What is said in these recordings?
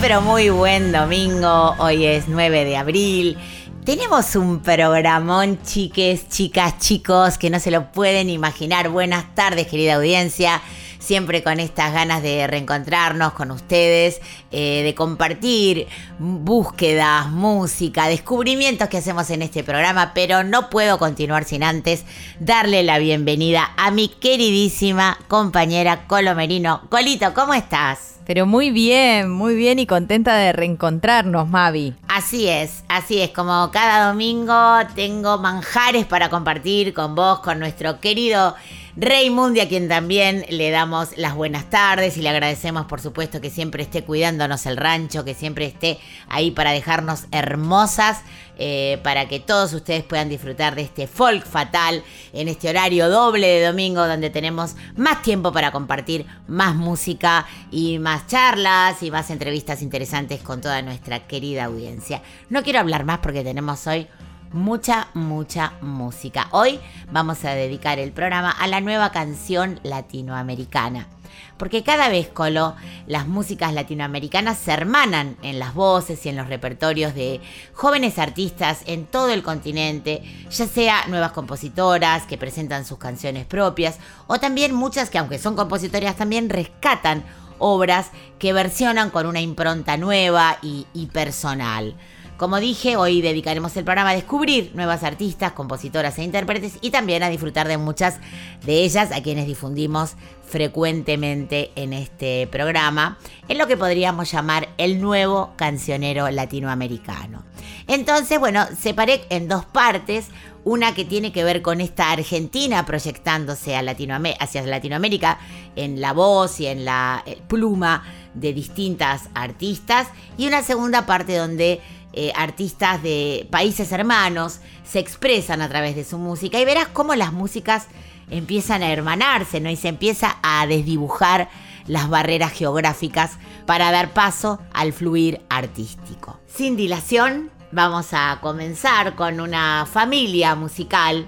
Pero muy buen domingo, hoy es 9 de abril. Tenemos un programón, chiques, chicas, chicos, que no se lo pueden imaginar. Buenas tardes, querida audiencia. Siempre con estas ganas de reencontrarnos con ustedes, eh, de compartir búsquedas, música, descubrimientos que hacemos en este programa, pero no puedo continuar sin antes darle la bienvenida a mi queridísima compañera Colo Merino. Colito, ¿cómo estás? Pero muy bien, muy bien y contenta de reencontrarnos, Mavi. Así es, así es, como cada domingo tengo manjares para compartir con vos, con nuestro querido Rey Mundi, a quien también le damos las buenas tardes y le agradecemos por supuesto que siempre esté cuidándonos el rancho, que siempre esté ahí para dejarnos hermosas, eh, para que todos ustedes puedan disfrutar de este folk fatal en este horario doble de domingo donde tenemos más tiempo para compartir más música y más charlas y más entrevistas interesantes con toda nuestra querida audiencia. No quiero hablar más porque tenemos hoy mucha, mucha música. Hoy vamos a dedicar el programa a la nueva canción latinoamericana. Porque cada vez, Colo, las músicas latinoamericanas se hermanan en las voces y en los repertorios de jóvenes artistas en todo el continente, ya sea nuevas compositoras que presentan sus canciones propias, o también muchas que, aunque son compositoras, también rescatan obras que versionan con una impronta nueva y, y personal. Como dije, hoy dedicaremos el programa a descubrir nuevas artistas, compositoras e intérpretes y también a disfrutar de muchas de ellas a quienes difundimos frecuentemente en este programa, en lo que podríamos llamar el nuevo cancionero latinoamericano. Entonces, bueno, separé en dos partes, una que tiene que ver con esta Argentina proyectándose a Latinoamé- hacia Latinoamérica en la voz y en la eh, pluma de distintas artistas, y una segunda parte donde eh, artistas de países hermanos se expresan a través de su música y verás cómo las músicas empiezan a hermanarse, ¿no? Y se empieza a desdibujar las barreras geográficas para dar paso al fluir artístico. Sin dilación, vamos a comenzar con una familia musical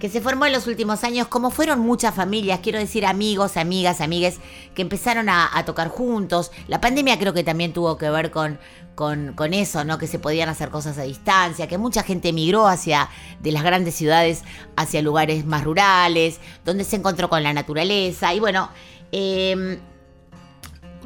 que se formó en los últimos años, como fueron muchas familias, quiero decir amigos, amigas, amigues, que empezaron a, a tocar juntos. La pandemia creo que también tuvo que ver con, con, con eso, ¿no? Que se podían hacer cosas a distancia, que mucha gente emigró hacia de las grandes ciudades hacia lugares más rurales, donde se encontró con la naturaleza. Y bueno, eh,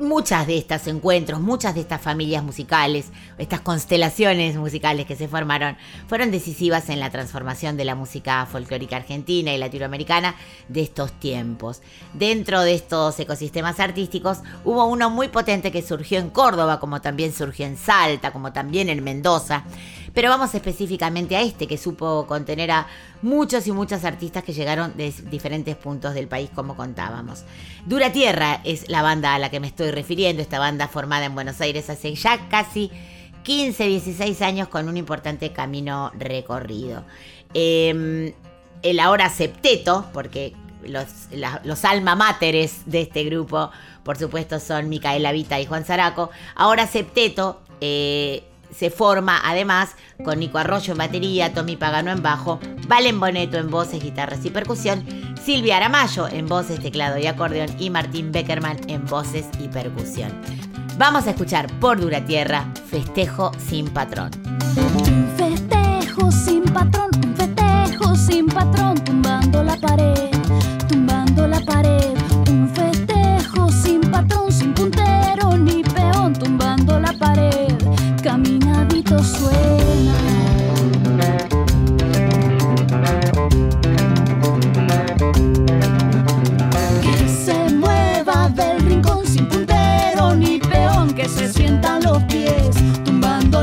muchas de estos encuentros, muchas de estas familias musicales, estas constelaciones musicales que se formaron, fueron decisivas en la transformación de la música folclórica argentina y latinoamericana de estos tiempos. Dentro de estos ecosistemas artísticos hubo uno muy potente que surgió en Córdoba, como también surgió en Salta, como también en Mendoza. Pero vamos específicamente a este que supo contener a muchos y muchas artistas que llegaron de diferentes puntos del país, como contábamos. Dura Tierra es la banda a la que me estoy refiriendo, esta banda formada en Buenos Aires hace ya casi 15, 16 años con un importante camino recorrido. Eh, el ahora septeto, porque los alma máteres de este grupo, por supuesto, son Micaela Vita y Juan Zaraco. Ahora septeto eh, se forma además con Nico Arroyo en batería, Tommy Pagano en bajo, Valen Boneto en voces, guitarras y percusión, Silvia Aramayo en voces, teclado y acordeón y Martín Beckerman en voces y percusión. Vamos a escuchar por Dura Tierra, Festejo sin patrón. Un festejo sin patrón, un festejo sin patrón, tumbando la pared,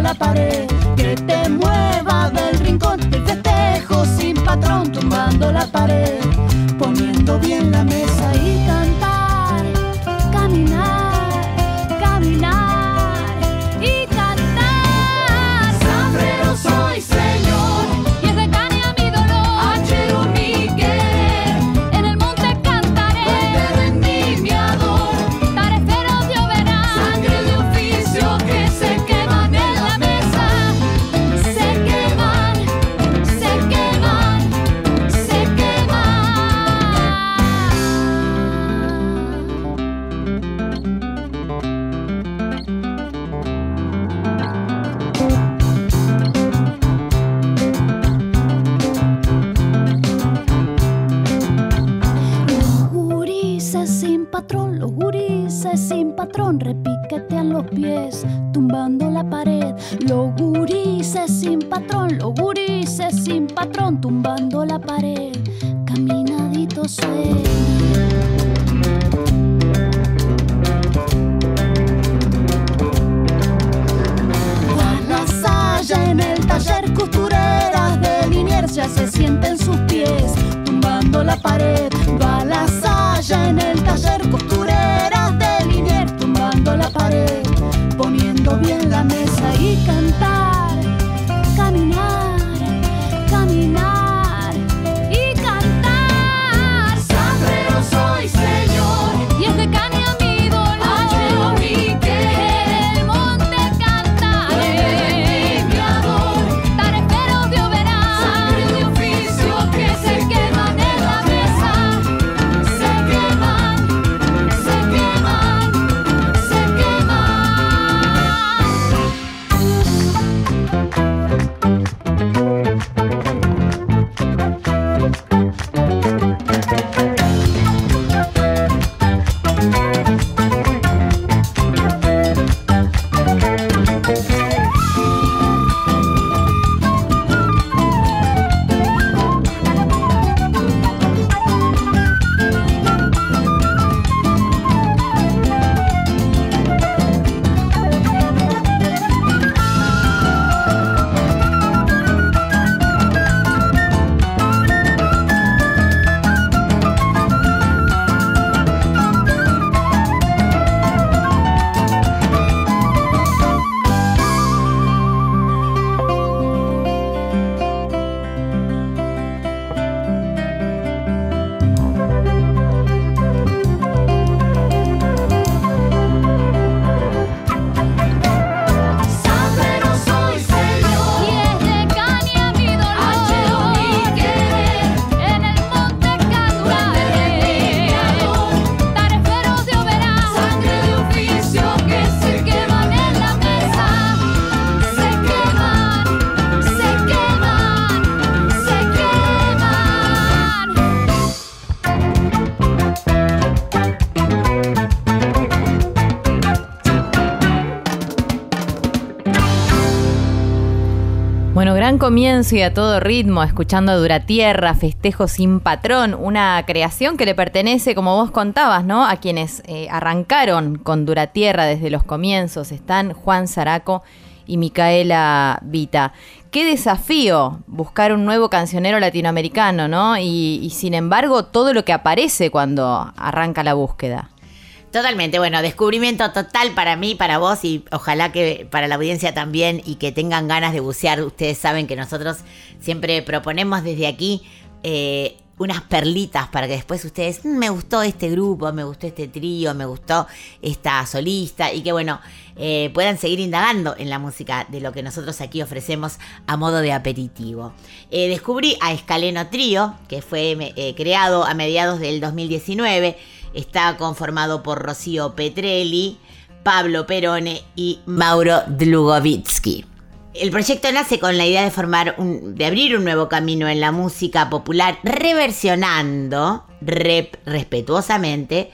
la pared. Que te mueva del rincón del festejo sin patrón tumbando la pared, poniendo bien la mesa tumbando la pared. Los gurises sin patrón, los gurises sin patrón, tumbando la pared. Caminadito suena. en el taller costureras de Liniers ya se sienten sus pies tumbando la pared. Va la saya en el taller costureras comienzo y a todo ritmo, escuchando Dura Tierra, Festejo sin Patrón, una creación que le pertenece, como vos contabas, ¿no? A quienes eh, arrancaron con Dura Tierra desde los comienzos. Están Juan Zaraco y Micaela Vita. Qué desafío buscar un nuevo cancionero latinoamericano, ¿no? y sin embargo, todo lo que aparece cuando arranca la búsqueda. Totalmente, bueno, descubrimiento total para mí, para vos y ojalá que para la audiencia también y que tengan ganas de bucear. Ustedes saben que nosotros siempre proponemos desde aquí eh, unas perlitas para que después ustedes, mm, me gustó este grupo, me gustó este trío, me gustó esta solista y que bueno, eh, puedan seguir indagando en la música de lo que nosotros aquí ofrecemos a modo de aperitivo. Eh, descubrí a Escaleno Trío, que fue creado a mediados del 2019 Está conformado por Rocío Petrelli, Pablo Perone y Mauro Dlugovitsky. El proyecto nace con la idea de formar de abrir un nuevo camino en la música popular, reversionando respetuosamente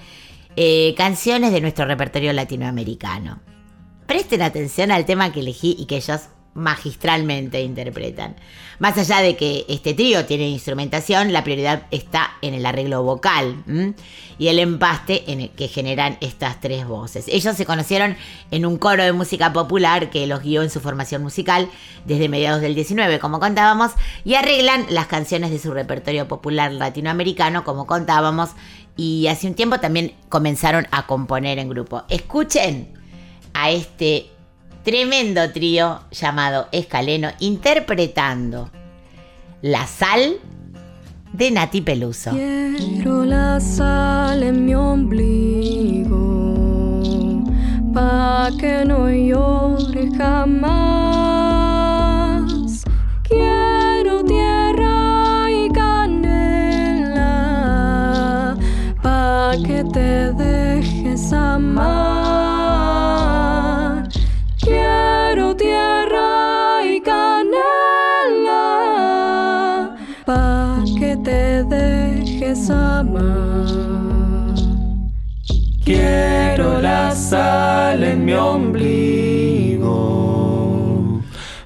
eh, canciones de nuestro repertorio latinoamericano. Presten atención al tema que elegí y que ellos magistralmente interpretan. Más allá de que este trío tiene instrumentación, la prioridad está en el arreglo vocal y el empaste en que generan estas tres voces. Ellos se conocieron en un coro de música popular que los guió en su formación musical desde mediados del 19, como contábamos, y arreglan las canciones de su repertorio popular latinoamericano, como contábamos, y hace un tiempo también comenzaron a componer en grupo. Escuchen a este tremendo trío llamado Escaleno interpretando La Sal de Nati Peluso. Quiero la sal en mi ombligo pa que no llore jamás. Quiero tierra y canela pa que te dejes amar. Quiero la sal ombligo,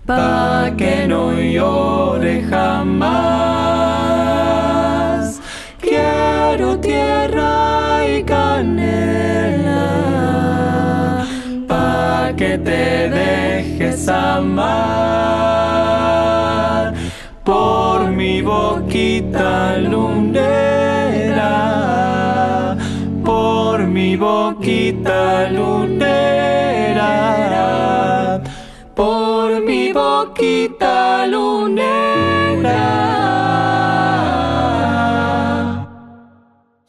pa' que no llore jamás. Quiero tierra y canela, pa' que te dejes amar por mi boquita lunera, mi boquita lunera, por mi boquita lunera.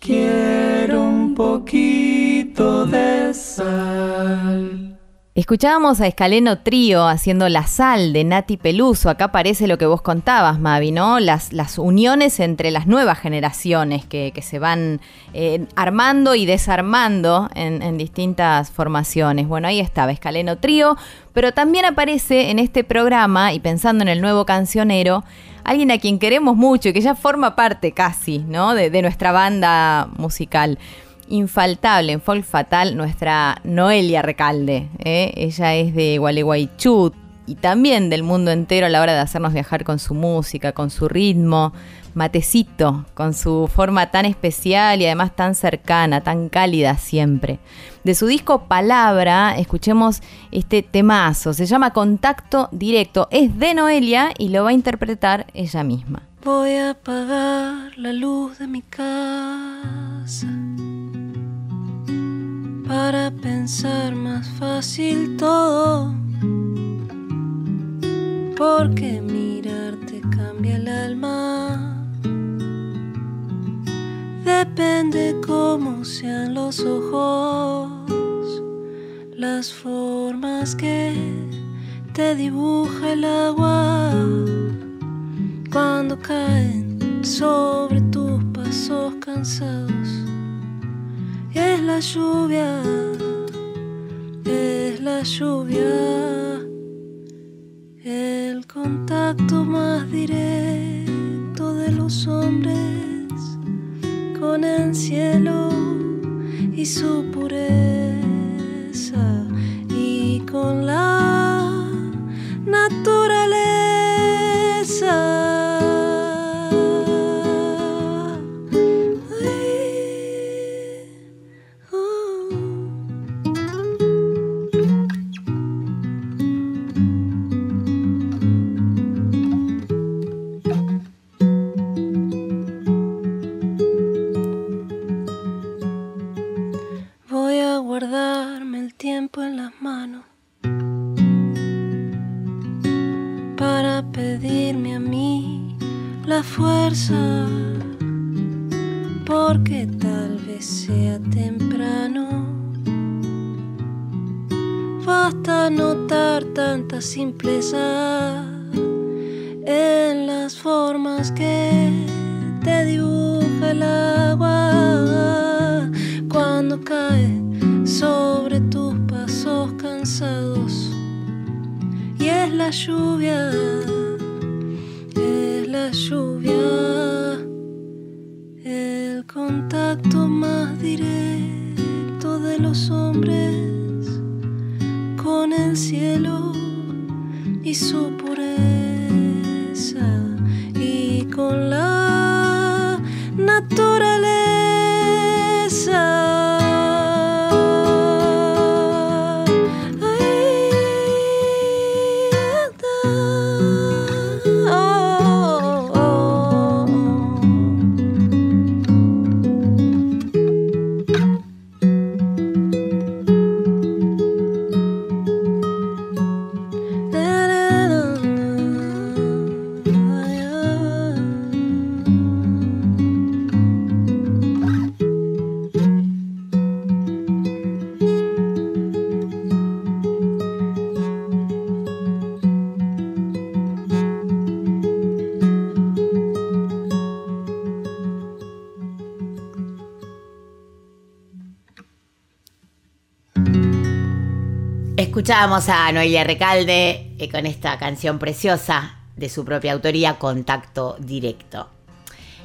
Quiero un poquito de sal. Escuchábamos a Escaleno Trío haciendo La Sal de Nati Peluso. Acá aparece lo que vos contabas, Mavi, ¿no? Las, uniones entre las nuevas generaciones que, se van eh, armando y desarmando en, distintas formaciones. Bueno, ahí estaba Escaleno Trío, pero también aparece en este programa, y pensando en el nuevo cancionero, alguien a quien queremos mucho y que ya forma parte casi, ¿no? De nuestra banda musical infaltable en Folk Fatal nuestra Noelia Recalde. ¿eh? Ella es de Gualeguaychú y también del mundo entero a la hora de hacernos viajar con su música, con su ritmo, matecito, con su forma tan especial y además tan cercana, tan cálida siempre. De su disco Palabra, escuchemos este temazo, se llama Contacto Directo, es de Noelia y lo va a interpretar ella misma. Voy a apagar la luz de mi casa para pensar más fácil todo. Porque mirarte cambia el alma. Depende cómo sean los ojos, las formas que te dibuja el agua cuando caen sobre tus pasos cansados. Es la lluvia, es la lluvia, el contacto más directo de los hombres con el cielo y su pureza y con la naturaleza. La fuerza, porque tal vez sea temprano. Basta notar tanta simpleza en las formas que te dibuja el agua cuando cae sobre tus pasos cansados. Y es la lluvia, es la lluvia, el contacto más directo de los hombres con el cielo y su pureza y con la naturaleza. Escuchábamos a Noelia Recalde eh, con esta canción preciosa de su propia autoría, Contacto Directo.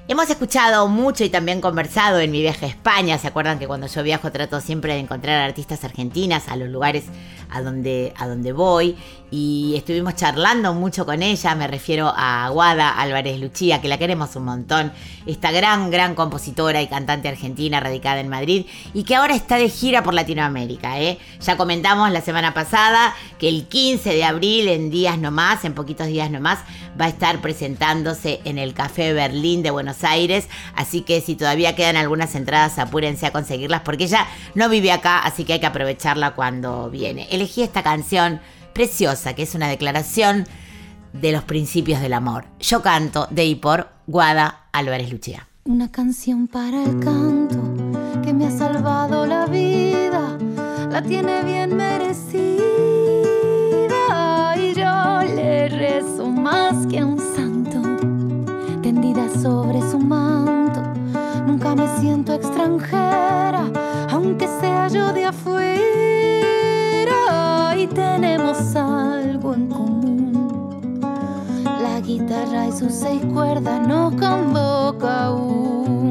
Hemos escuchado mucho y también conversado en mi viaje a España. ¿Se acuerdan que cuando yo viajo trato siempre de encontrar artistas argentinas a los lugares a donde, a donde voy y estuvimos charlando mucho con ella, me refiero a Guada Álvarez Luchía, que la queremos un montón, esta gran, gran compositora y cantante argentina radicada en Madrid y que ahora está de gira por Latinoamérica. ¿eh? Ya comentamos la semana pasada que el 15 de abril, en días nomás, en poquitos días nomás, va a estar presentándose en el Café Berlín de Buenos Aires, así que si todavía quedan algunas entradas, apúrense a conseguirlas porque ella no vive acá, así que hay que aprovecharla cuando viene. Elegí esta canción preciosa, que es una declaración de los principios del amor. Yo canto de y por Guada Álvarez Lucía. Una canción para el canto que me ha salvado la vida, la tiene bien merecida y yo le rezo más que un santo, tendida sobre su manto. Nunca me siento extranjera, aunque sea yo de afuera guitarra y sus seis cuerdas nos convoca aún.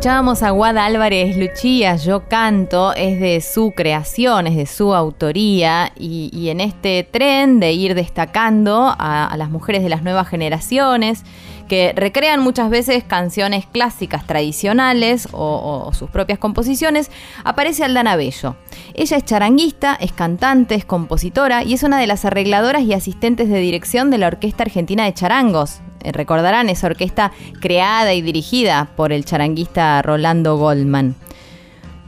Escuchábamos a Guada Álvarez Luchía, Yo Canto, es de su creación, es de su autoría, y, y en este tren de ir destacando a, a las mujeres de las nuevas generaciones, que recrean muchas veces canciones clásicas tradicionales o, sus propias composiciones, aparece Aldana Bello. Ella es charanguista, es cantante, es compositora y es una de las arregladoras y asistentes de dirección de la Orquesta Argentina de Charangos. Eh, Recordarán esa orquesta creada y dirigida por el charanguista Rolando Goldman.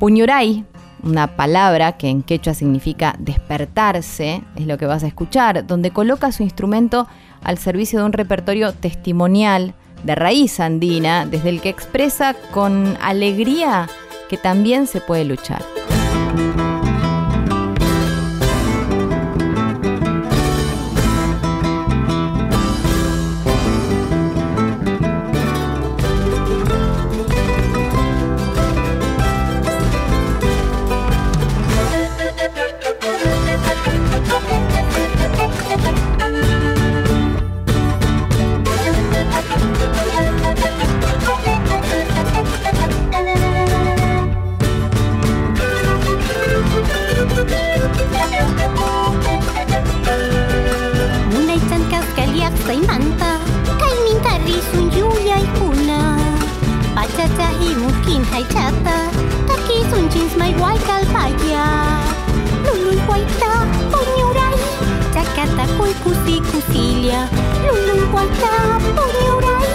Puñuray, una palabra que en quechua significa despertarse, es lo que vas a escuchar, donde coloca su instrumento al servicio de un repertorio testimonial de raíz andina, desde el que expresa con alegría que también se puede luchar. paicetta Taki suncis mai guai calpaia Lului guaita poniurai Zacata cui cusi cusilia Lului guaita poniurai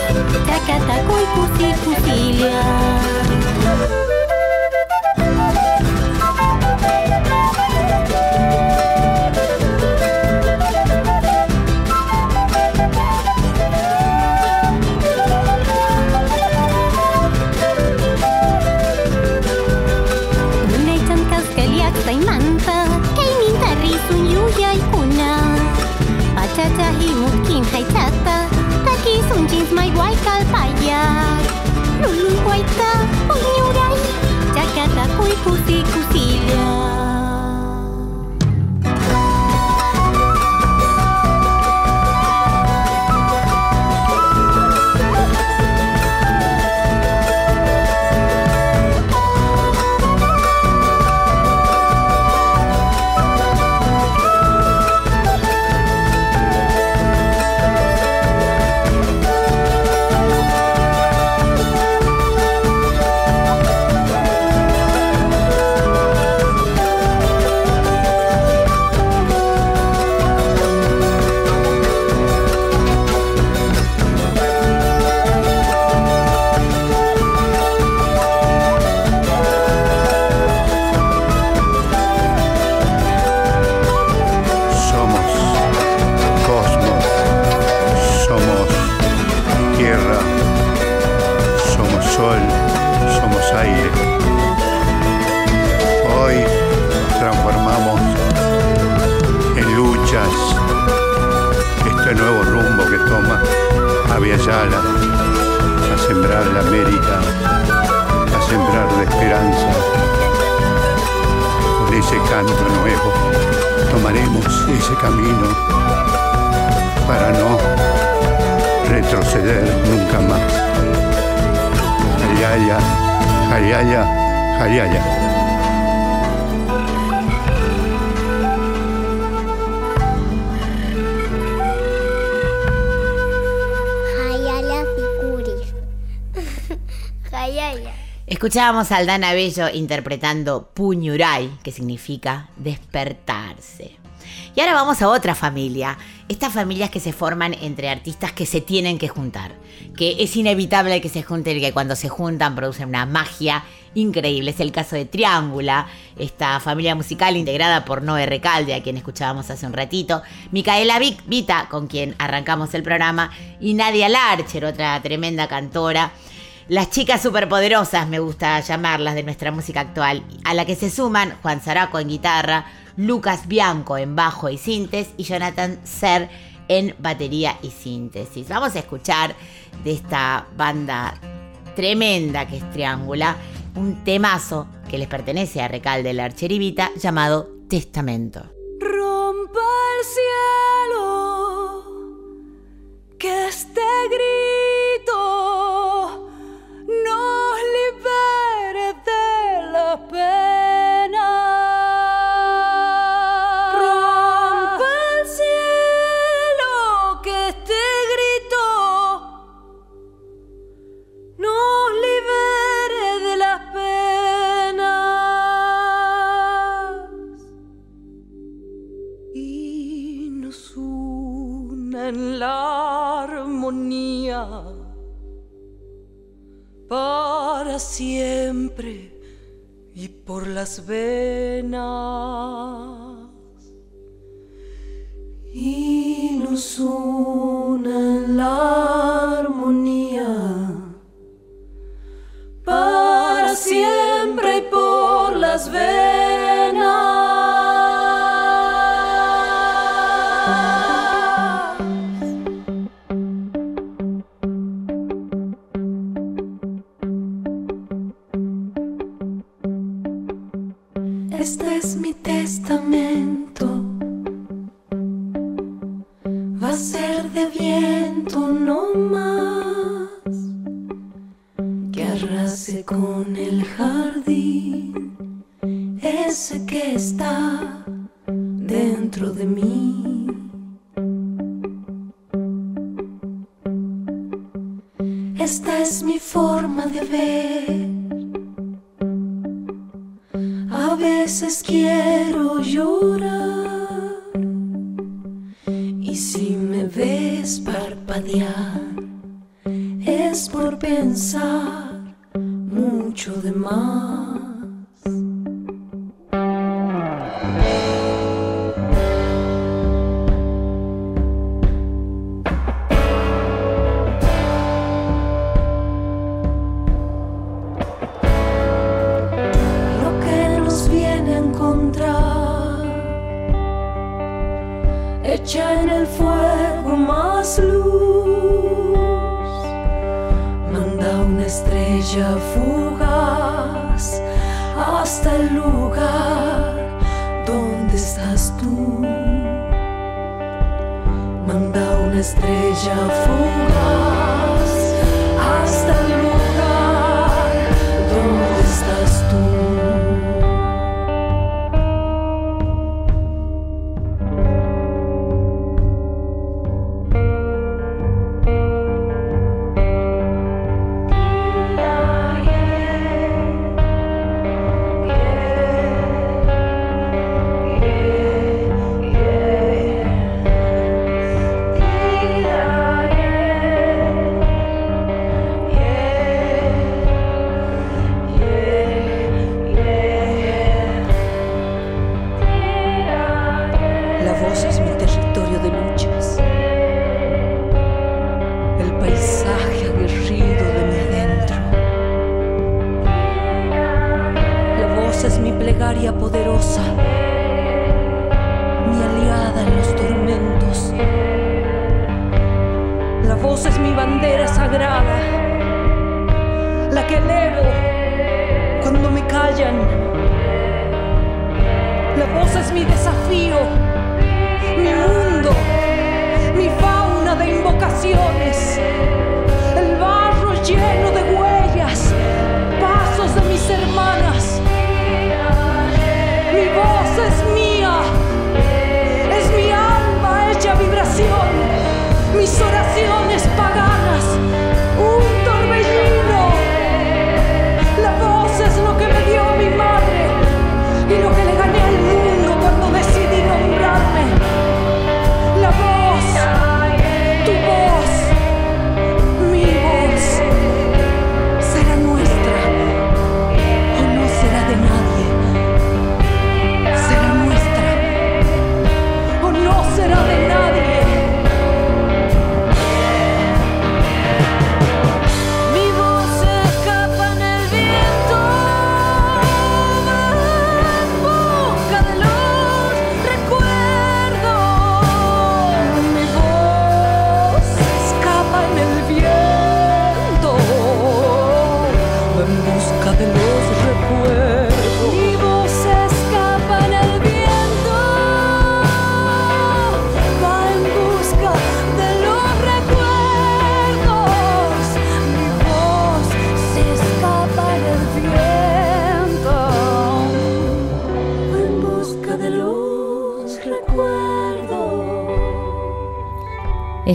Zacata cui cusi cusilia nave a sembrar la América, a sembrar la esperanza. Con ese canto nuevo tomaremos ese camino para no retroceder nunca más. Jariaya, Jariaya, Jariaya. Escuchábamos a Aldana Bello interpretando Puñuray, que significa despertarse. Y ahora vamos a otra familia. Estas familias que se forman entre artistas que se tienen que juntar. Que es inevitable que se junten y que cuando se juntan producen una magia increíble. Es el caso de Triángula, esta familia musical integrada por Noé Recalde, a quien escuchábamos hace un ratito, Micaela Vic, Vita, con quien arrancamos el programa, y Nadia Larcher, otra tremenda cantora las chicas superpoderosas, me gusta llamarlas, de nuestra música actual, a la que se suman Juan Zaraco en guitarra, Lucas Bianco en bajo y síntesis y Jonathan Ser en batería y síntesis. Vamos a escuchar de esta banda tremenda que es Triángula, un temazo que les pertenece a Recalde la Archerivita llamado Testamento. Rompa el cielo, que este grito nos para siempre y por las venas y nos una la armonía para siempre y por las venas. Va a ser de viento no más que arrase con el jardín ese que está dentro de mí. Esta es mi forma de ver. Veces quiero llorar y si me ves parpadear es por pensar mucho de más. Echa en el fuego más luz. Manda una estrella fugaz hasta el lugar donde estás tú. Manda una estrella fugaz hasta el lugar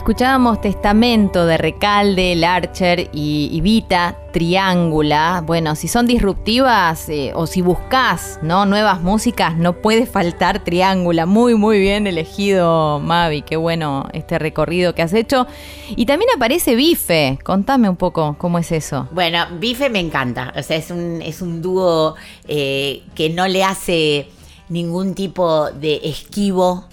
Escuchábamos Testamento de Recalde, Larcher y, y Vita, Triángula. Bueno, si son disruptivas eh, o si buscas ¿no? nuevas músicas, no puede faltar Triángula. Muy, muy bien elegido, Mavi. Qué bueno este recorrido que has hecho. Y también aparece Bife. Contame un poco cómo es eso. Bueno, Bife me encanta. O sea, es un, es un dúo eh, que no le hace ningún tipo de esquivo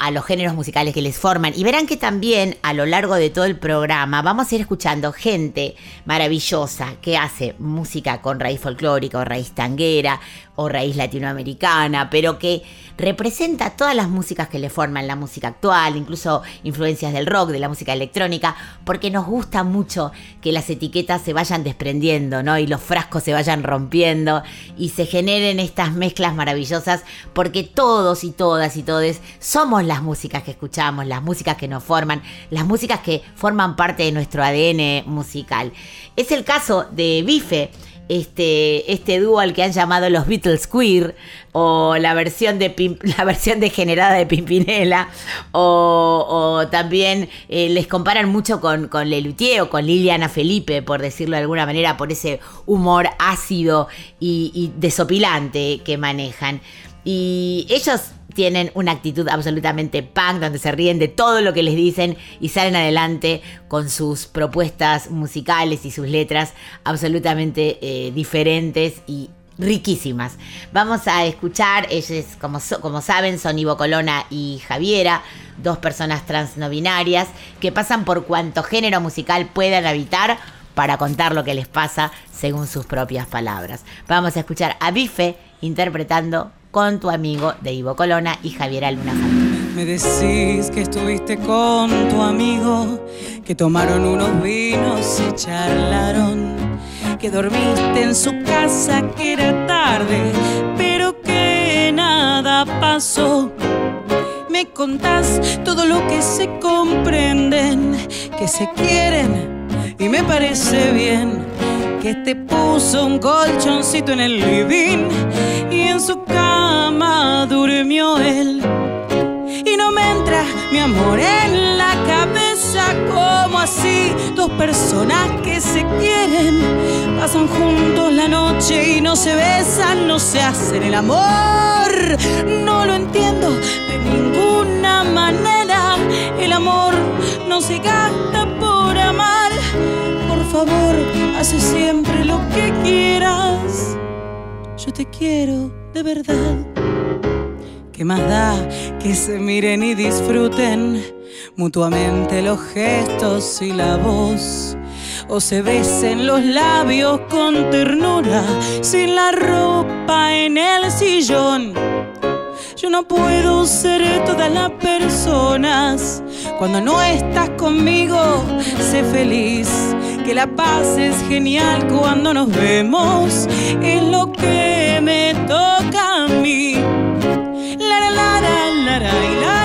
a, los géneros musicales que les forman. Y verán que también a lo largo de todo el programa vamos a ir escuchando gente maravillosa que hace música con raíz folclórica o raíz tanguera o raíz latinoamericana, pero que representa todas las músicas que le forman la música actual, incluso influencias del rock, de la música electrónica, porque nos gusta mucho que las etiquetas se vayan desprendiendo, ¿no? Y los frascos se vayan rompiendo y se generen estas mezclas maravillosas, porque todos y todas y todes somos las músicas que escuchamos, las músicas que nos forman, las músicas que forman parte de nuestro ADN musical. Es el caso de Bife este, este dúo al que han llamado los Beatles Queer, o la versión, de la versión degenerada de Pimpinela, o, o también eh, les comparan mucho con, con Lelutier o con Liliana Felipe, por decirlo de alguna manera, por ese humor ácido y, y desopilante que manejan. Y ellos tienen una actitud absolutamente punk, donde se ríen de todo lo que les dicen y salen adelante con sus propuestas musicales y sus letras absolutamente eh, diferentes y riquísimas. Vamos a escuchar, ellos, como, saben, son Ivo Colona y Javiera, dos personas trans no binarias que pasan por cuanto género musical puedan habitar para contar lo que les pasa según sus propias palabras. Vamos a escuchar a Bife interpretando con tu amigo de Ivo Colona y Javiera Luna. Me decís que estuviste con tu amigo, que tomaron unos vinos y charlaron, que dormiste en su casa, que era tarde, pero que nada pasó. Me contás todo lo que se comprenden, que se quieren y me parece bien que te puso un colchoncito en el living y en su cama durmió él. Y no me entra mi amor en la cabeza como así dos personas que se quieren pasan juntos la noche y no se besan, no se hacen el amor. No lo entiendo de ninguna manera. El amor no se gasta por amar. Favor, hace siempre lo que quieras. Yo te quiero de verdad. ¿Qué más da que se miren y disfruten mutuamente los gestos y la voz? O se besen los labios con ternura sin la ropa en el sillón. Yo no puedo ser todas las personas. Cuando no estás conmigo, sé feliz. Que la paz es genial cuando nos vemos. Es lo que me toca a mí. La la la la la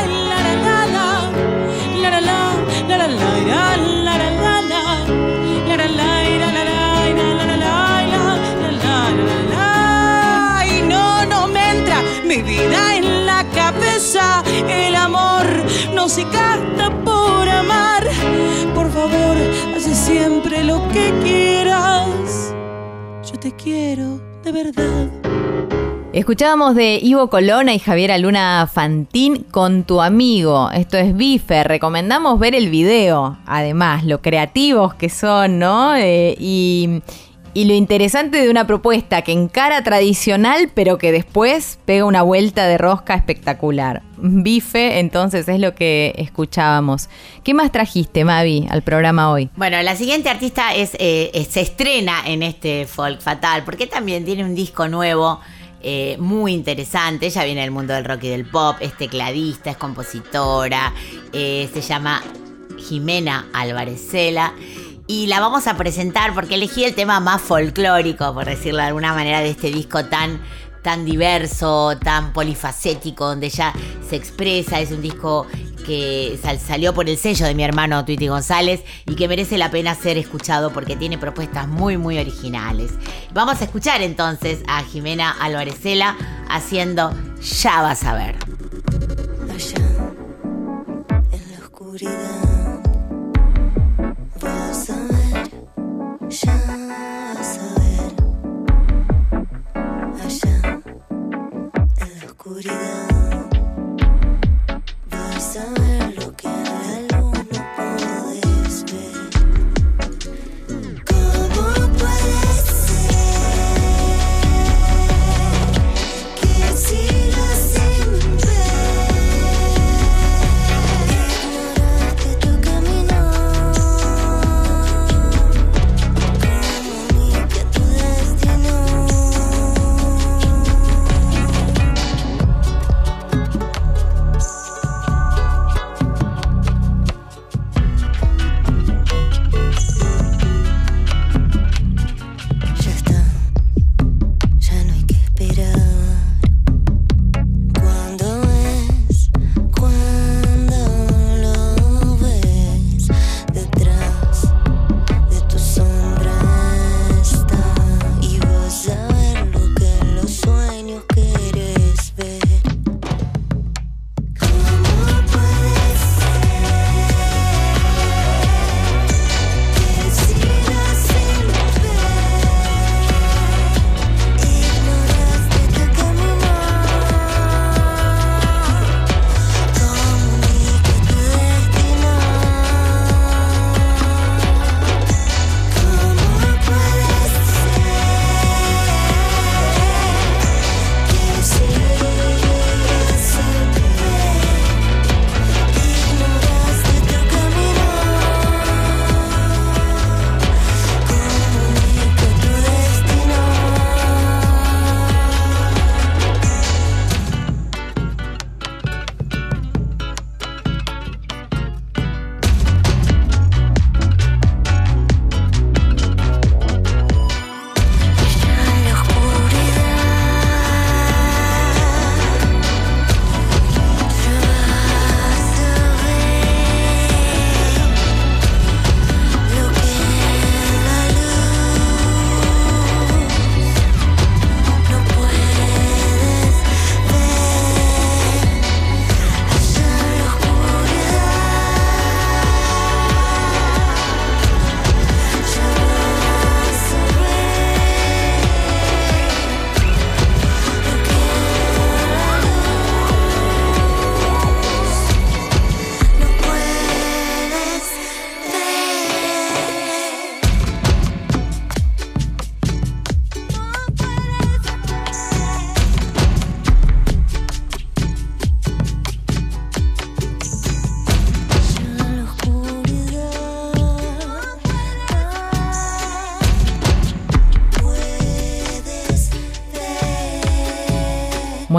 no se gasta por amar. Por favor, hace siempre lo que quieras. Yo te quiero de verdad. Escuchábamos de Ivo Colona y Javiera Luna Fantín con tu amigo. Esto es Bife. Recomendamos ver el video. Además, lo creativos que son, ¿no? Eh, y, y lo interesante de una propuesta que encara tradicional, pero que después pega una vuelta de rosca espectacular. Bife, entonces, es lo que escuchábamos. ¿Qué más trajiste, Mavi, al programa hoy? Bueno, la siguiente artista es, eh, se estrena en este folk fatal, porque también tiene un disco nuevo. eh, muy interesante, ella viene del mundo del rock y del pop, es tecladista, es compositora, eh, se llama Jimena Alvarezela y la vamos a presentar porque elegí el tema más folclórico, por decirlo de alguna manera, de este disco tan tan diverso, tan polifacético, donde ella se expresa, es un disco que sal- salió por el sello de mi hermano Twitty González y que merece la pena ser escuchado porque tiene propuestas muy muy originales. Vamos a escuchar entonces a Jimena Alvarezela haciendo Ya vas a ver. allá en la oscuridad.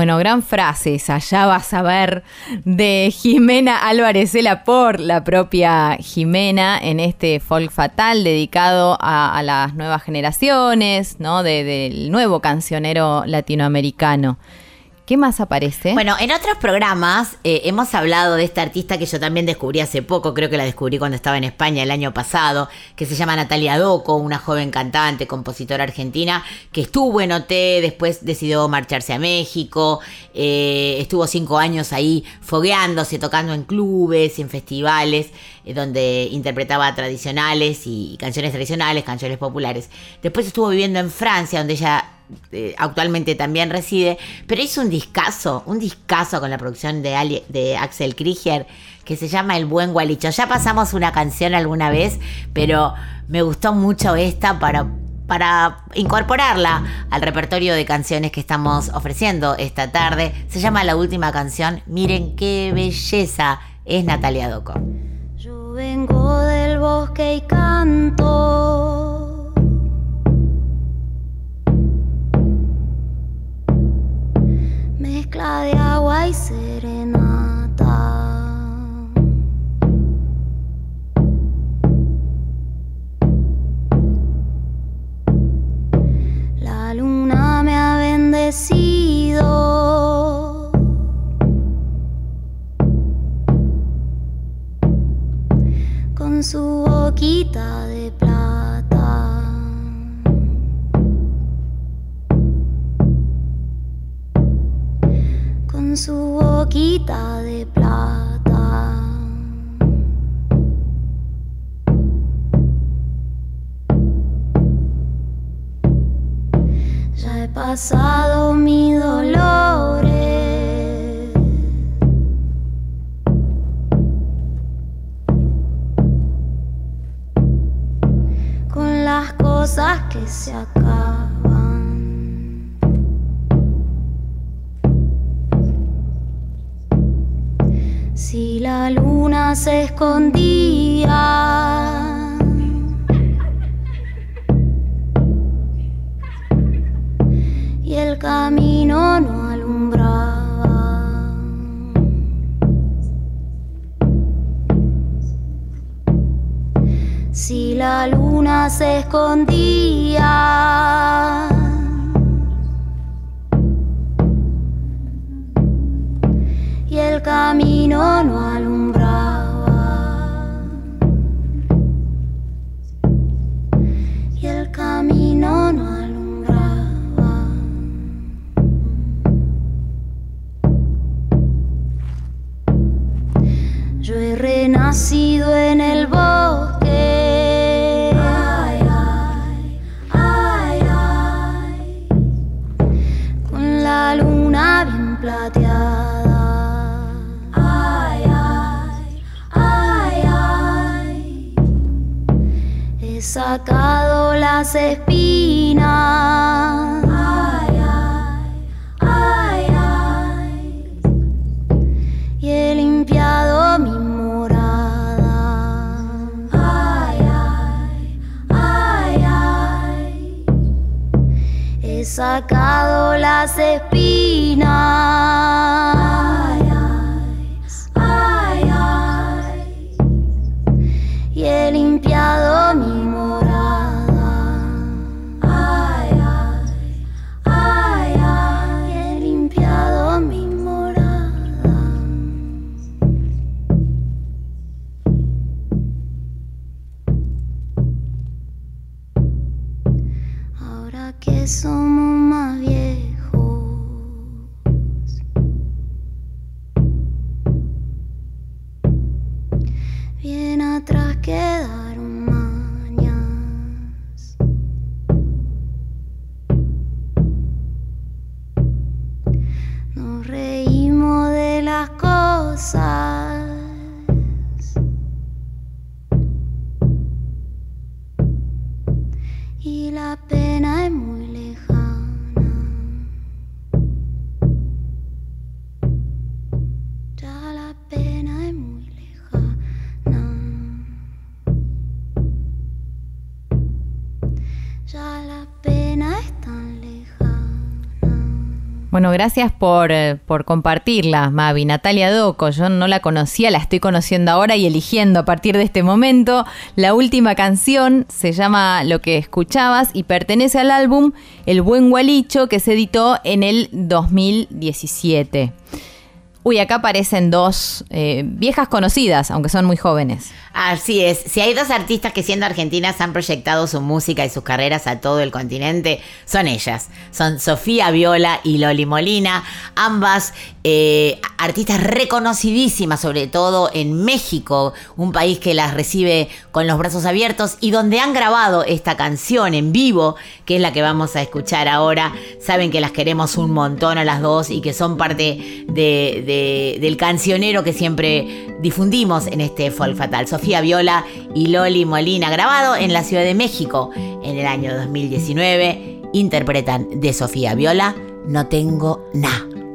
Bueno, gran frase esa, ya vas a ver, de Jimena Álvarez por la propia Jimena en este folk fatal dedicado a, a las nuevas generaciones, ¿no? De- del nuevo cancionero latinoamericano. ¿Qué más aparece? Bueno, en otros programas eh, hemos hablado de esta artista que yo también descubrí hace poco, creo que la descubrí cuando estaba en España el año pasado, que se llama Natalia Doco, una joven cantante, compositora argentina, que estuvo en OT, después decidió marcharse a México, eh, estuvo cinco años ahí fogueándose, tocando en clubes, en festivales, eh, donde interpretaba tradicionales y canciones tradicionales, canciones populares. Después estuvo viviendo en Francia, donde ella eh, actualmente también reside, pero hizo un discazo, un discazo con la producción de, Axel Krieger que se llama El Buen Gualicho. Ya pasamos una canción alguna vez, pero me gustó mucho esta para, para incorporarla al repertorio de canciones que estamos ofreciendo esta tarde. Se llama la última canción, miren qué belleza, es Natalia Doco. Yo vengo del bosque y canto. De agua y serenata. La luna me ha bendecido. con su boquita de plata. Su boquita de plata. Ya he pasado mi dolores. con las cosas que se la luna se escondía. Y el camino no alumbraba. Si la luna se escondía. Y el camino no alumbraba. Y el camino no alumbraba. Yo he renacido sacado las espinas. Ay, ay, ay, ay y he limpiado mi morada. Ay, ay, ay, ay. He sacado las espinas. Y la pena es muy lejana. Bueno, gracias por, eh, por compartirla, Mavi. Natalia Doco, yo no la conocía, la estoy conociendo ahora y eligiendo a partir de este momento. La última canción se llama Lo que escuchabas y pertenece al álbum El Buen Gualicho que se editó en el 2017. Uy, acá aparecen dos eh, viejas conocidas, aunque son muy jóvenes. Así es, si hay dos artistas que siendo argentinas han proyectado su música y sus carreras a todo el continente, son ellas. Son Sofía Viola y Loli Molina, ambas eh, artistas reconocidísimas, sobre todo en México, un país que las recibe con los brazos abiertos y donde han grabado esta canción en vivo, que es la que vamos a escuchar ahora. Saben que las queremos un montón a las dos y que son parte de- de- del cancionero que siempre difundimos en este Folk Fatal. Sofía Viola y Loli Molina, grabado en la Ciudad de México en el año 2019, interpretan de Sofía Viola No tengo nada.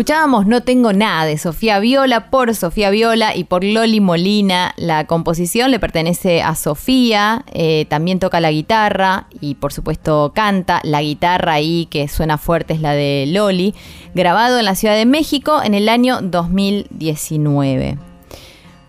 Escuchábamos No Tengo Nada de Sofía Viola por Sofía Viola y por Loli Molina. La composición le pertenece a Sofía, eh, también toca la guitarra y por supuesto canta. La guitarra ahí que suena fuerte es la de Loli, grabado en la Ciudad de México en el año 2019.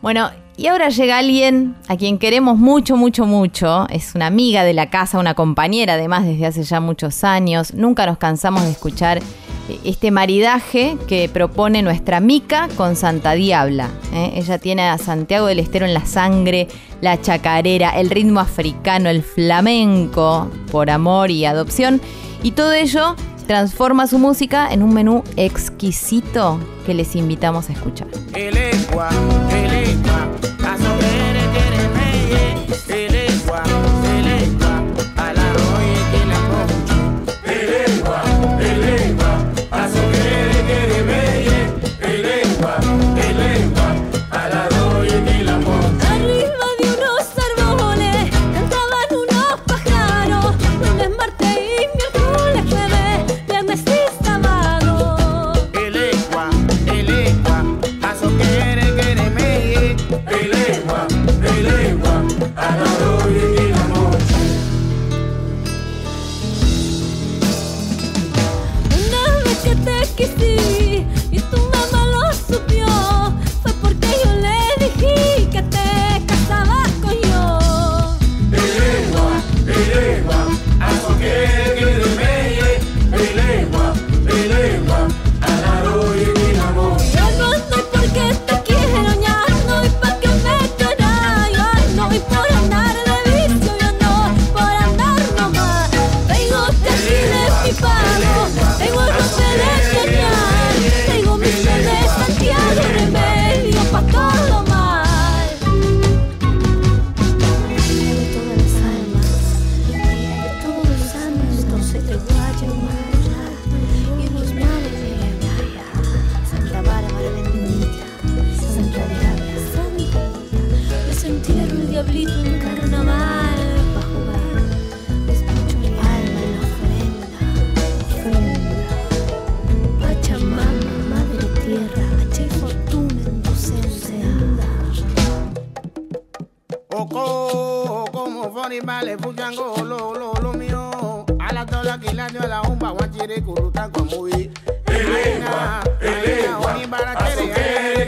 Bueno, Y ahora llega alguien a quien queremos mucho, mucho, mucho. Es una amiga de la casa, una compañera además desde hace ya muchos años. Nunca nos cansamos de escuchar eh, este maridaje que propone nuestra Mica con Santa Diabla. ¿eh? Ella tiene a Santiago del Estero en la sangre, la chacarera, el ritmo africano, el flamenco, por amor y adopción. Y todo ello transforma su música en un menú exquisito que les invitamos a escuchar. Elegua, elegua, a como fonimale, fuchango, lo, lo, lo mío. A la tola, quilaño, a la umba, guachire, curutan, como vi. Elegua, elegua, onibara, quiere,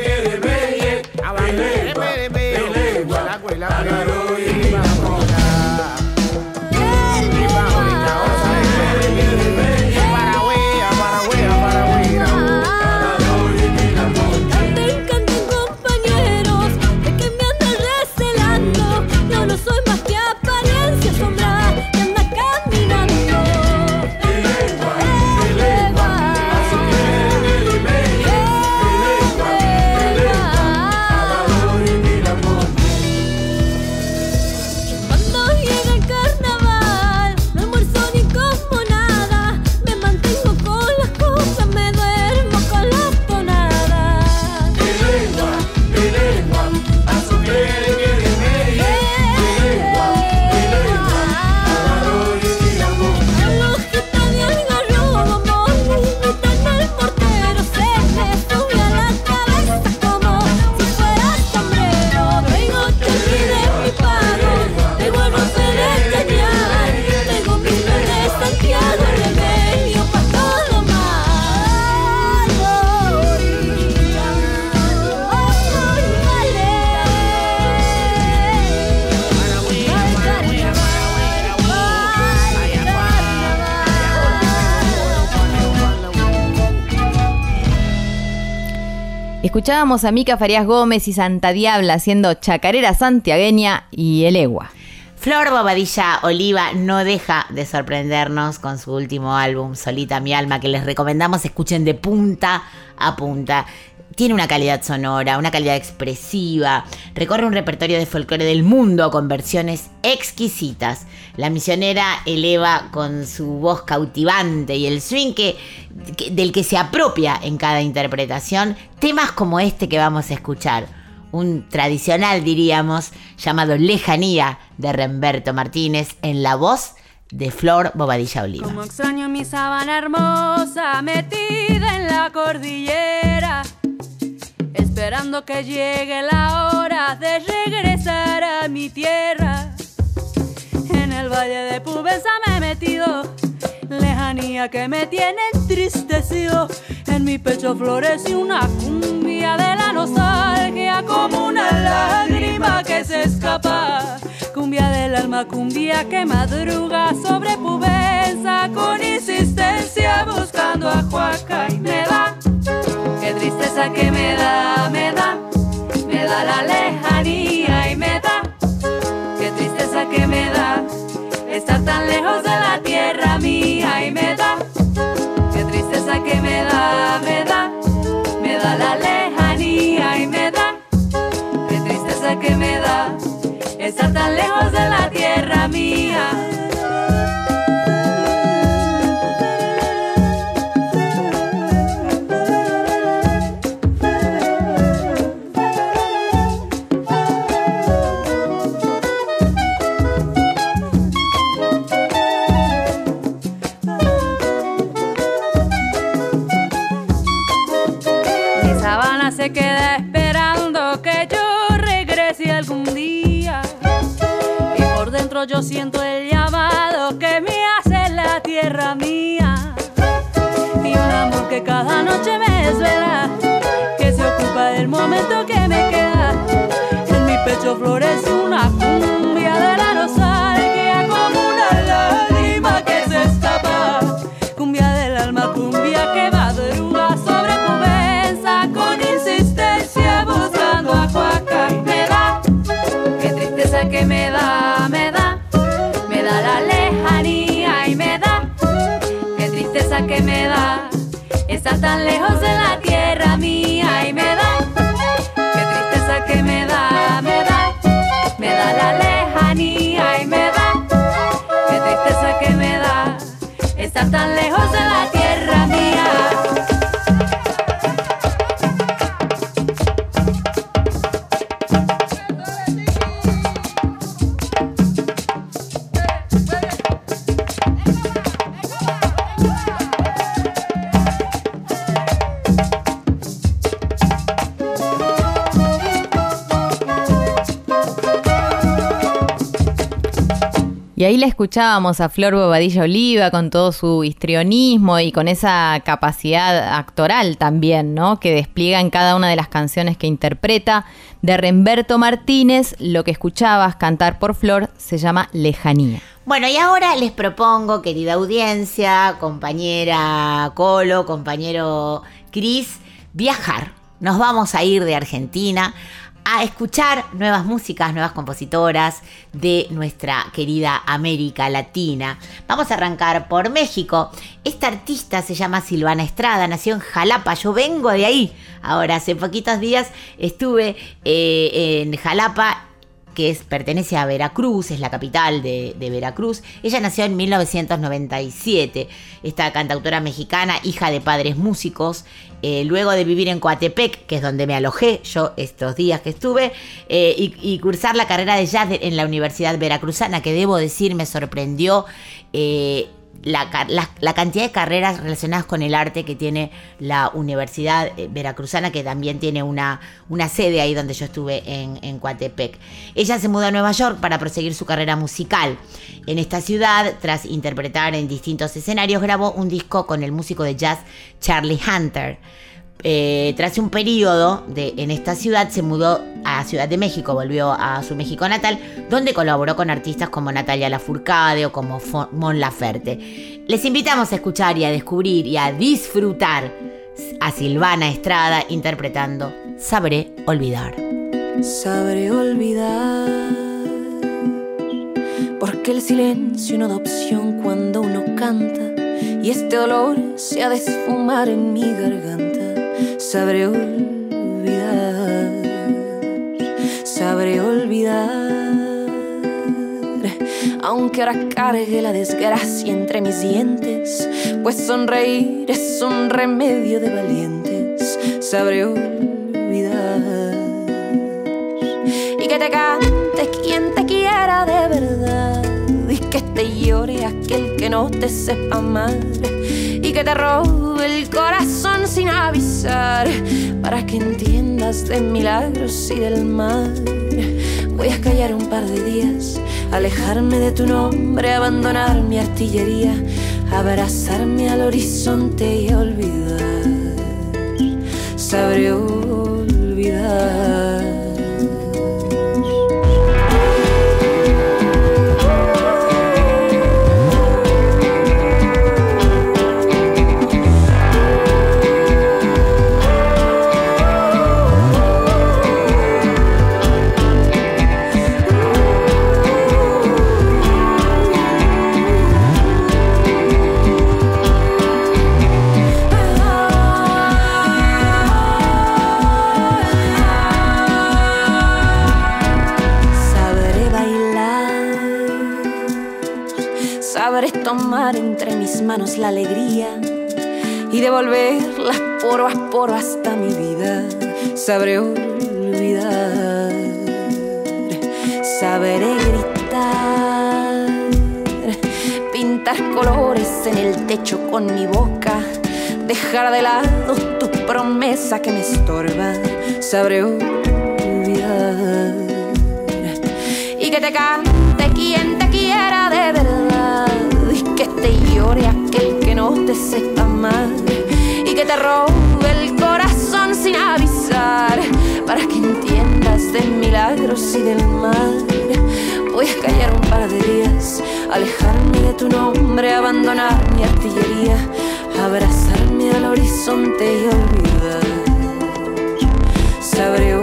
Escuchábamos a Mica Farías Gómez y Santa Diabla haciendo chacarera santiagueña y el egua. Flor Bobadilla Oliva no deja de sorprendernos con su último álbum, Solita mi alma, que les recomendamos escuchen de punta a punta. Tiene una calidad sonora, una calidad expresiva, recorre un repertorio de folclore del mundo con versiones exquisitas. La misionera eleva con su voz cautivante y el swing que, del que se apropia en cada interpretación temas como este que vamos a escuchar un tradicional, diríamos, llamado Lejanía de Remberto Martínez en la voz de Flor Bobadilla Oliva. Como extraño mi sabana hermosa metida en la cordillera, esperando que llegue la hora de regresar a mi tierra. En el valle de Pubenza me he metido, lejanía que me tiene entristecido. En mi pecho florece una cumbia de la nostalgia como una lágrima que se escapa. Cumbia del alma, cumbia que madruga sobre pubesa con insistencia buscando a Juaca y me da. Qué tristeza que me da, me da, me da la lejanía y me da. Qué tristeza que me da estar tan lejos de la tierra mía y me da. Qué tristeza que me da, me da, me da la lejanía estar tan lejos de la tierra mía. Noche me desvela, que se ocupa del momento que me queda. En mi pecho florece una cumbia escuchábamos a Flor Bobadilla Oliva con todo su histrionismo y con esa capacidad actoral también, ¿no? Que despliega en cada una de las canciones que interpreta. De Remberto Martínez, lo que escuchabas cantar por Flor se llama Lejanía. Bueno, y ahora les propongo, querida audiencia, compañera Colo, compañero Cris, viajar. Nos vamos a ir de Argentina a escuchar nuevas músicas, nuevas compositoras de nuestra querida América Latina. Vamos a arrancar por México. Esta artista se llama Silvana Estrada, nació en Jalapa, yo vengo de ahí. Ahora, hace poquitos días estuve eh, en Jalapa que es, pertenece a Veracruz, es la capital de, Veracruz. Ella nació en 1997. Esta cantautora mexicana, hija de padres músicos, eh, luego de vivir en Coatepec, que es donde me alojé yo estos días que estuve, eh, y, y, cursar la carrera de jazz en la Universidad Veracruzana, que debo decir me sorprendió. Eh, la, cantidad de carreras relacionadas con el arte que tiene la Universidad Veracruzana, que también tiene una, una sede ahí donde yo estuve en, en Coatepec. Ella se mudó a Nueva York para proseguir su carrera musical. En esta ciudad, tras interpretar en distintos escenarios, grabó un disco con el músico de jazz Charlie Hunter. Eh, tras un periodo en esta ciudad, se mudó a Ciudad de México, volvió a su México natal, donde colaboró con artistas como Natalia Lafourcade o como Mon Laferte. Les invitamos a escuchar y a descubrir y a disfrutar a Silvana Estrada interpretando Sabré Olvidar. Sabré olvidar, porque el silencio no da opción cuando uno canta y este dolor se ha de esfumar en mi garganta sabré olvidar, sabré olvidar, aunque ahora cargue la desgracia entre mis dientes, pues sonreír es un remedio de valientes, sabré olvidar, y que te cante quien te quiera de verdad, y que te llore aquel que no te sepa amar que te robe el corazón sin avisar para que entiendas de milagros y del mal. Voy a callar un par de días, alejarme de tu nombre, abandonar mi artillería, abrazarme al horizonte y olvidar. sabré olvidar. Manos la alegría y devolverla poro a poro hasta mi vida. Sabré olvidar, sabré gritar, pintar colores en el techo con mi boca, dejar de lado tu promesa que me estorba. Sabré olvidar y que te cante llore aquel que no te sepa amar y que te robe el corazón sin avisar para que entiendas de milagros y del mal. Voy a callar un par de días alejarme de tu nombre abandonar mi artillería abrazarme al horizonte y olvidar. Sabré olvidar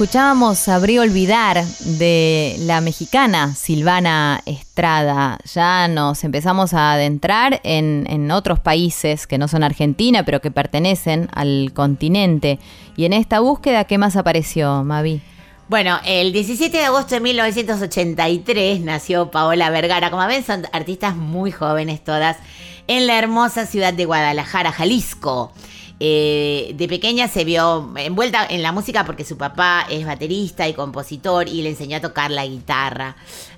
Escuchábamos Sabré Olvidar de la mexicana Silvana Estrada. Ya nos empezamos a adentrar en, en otros países que no son Argentina, pero que pertenecen al continente. Y en esta búsqueda, ¿qué más apareció, Mavi? Bueno, el 17 de agosto de 1983 nació Paola Vergara. Como ven, son artistas muy jóvenes todas en la hermosa ciudad de Guadalajara, Jalisco. Eh, de pequeña se vio envuelta en la música porque su papá es baterista y compositor y le enseñó a tocar la guitarra.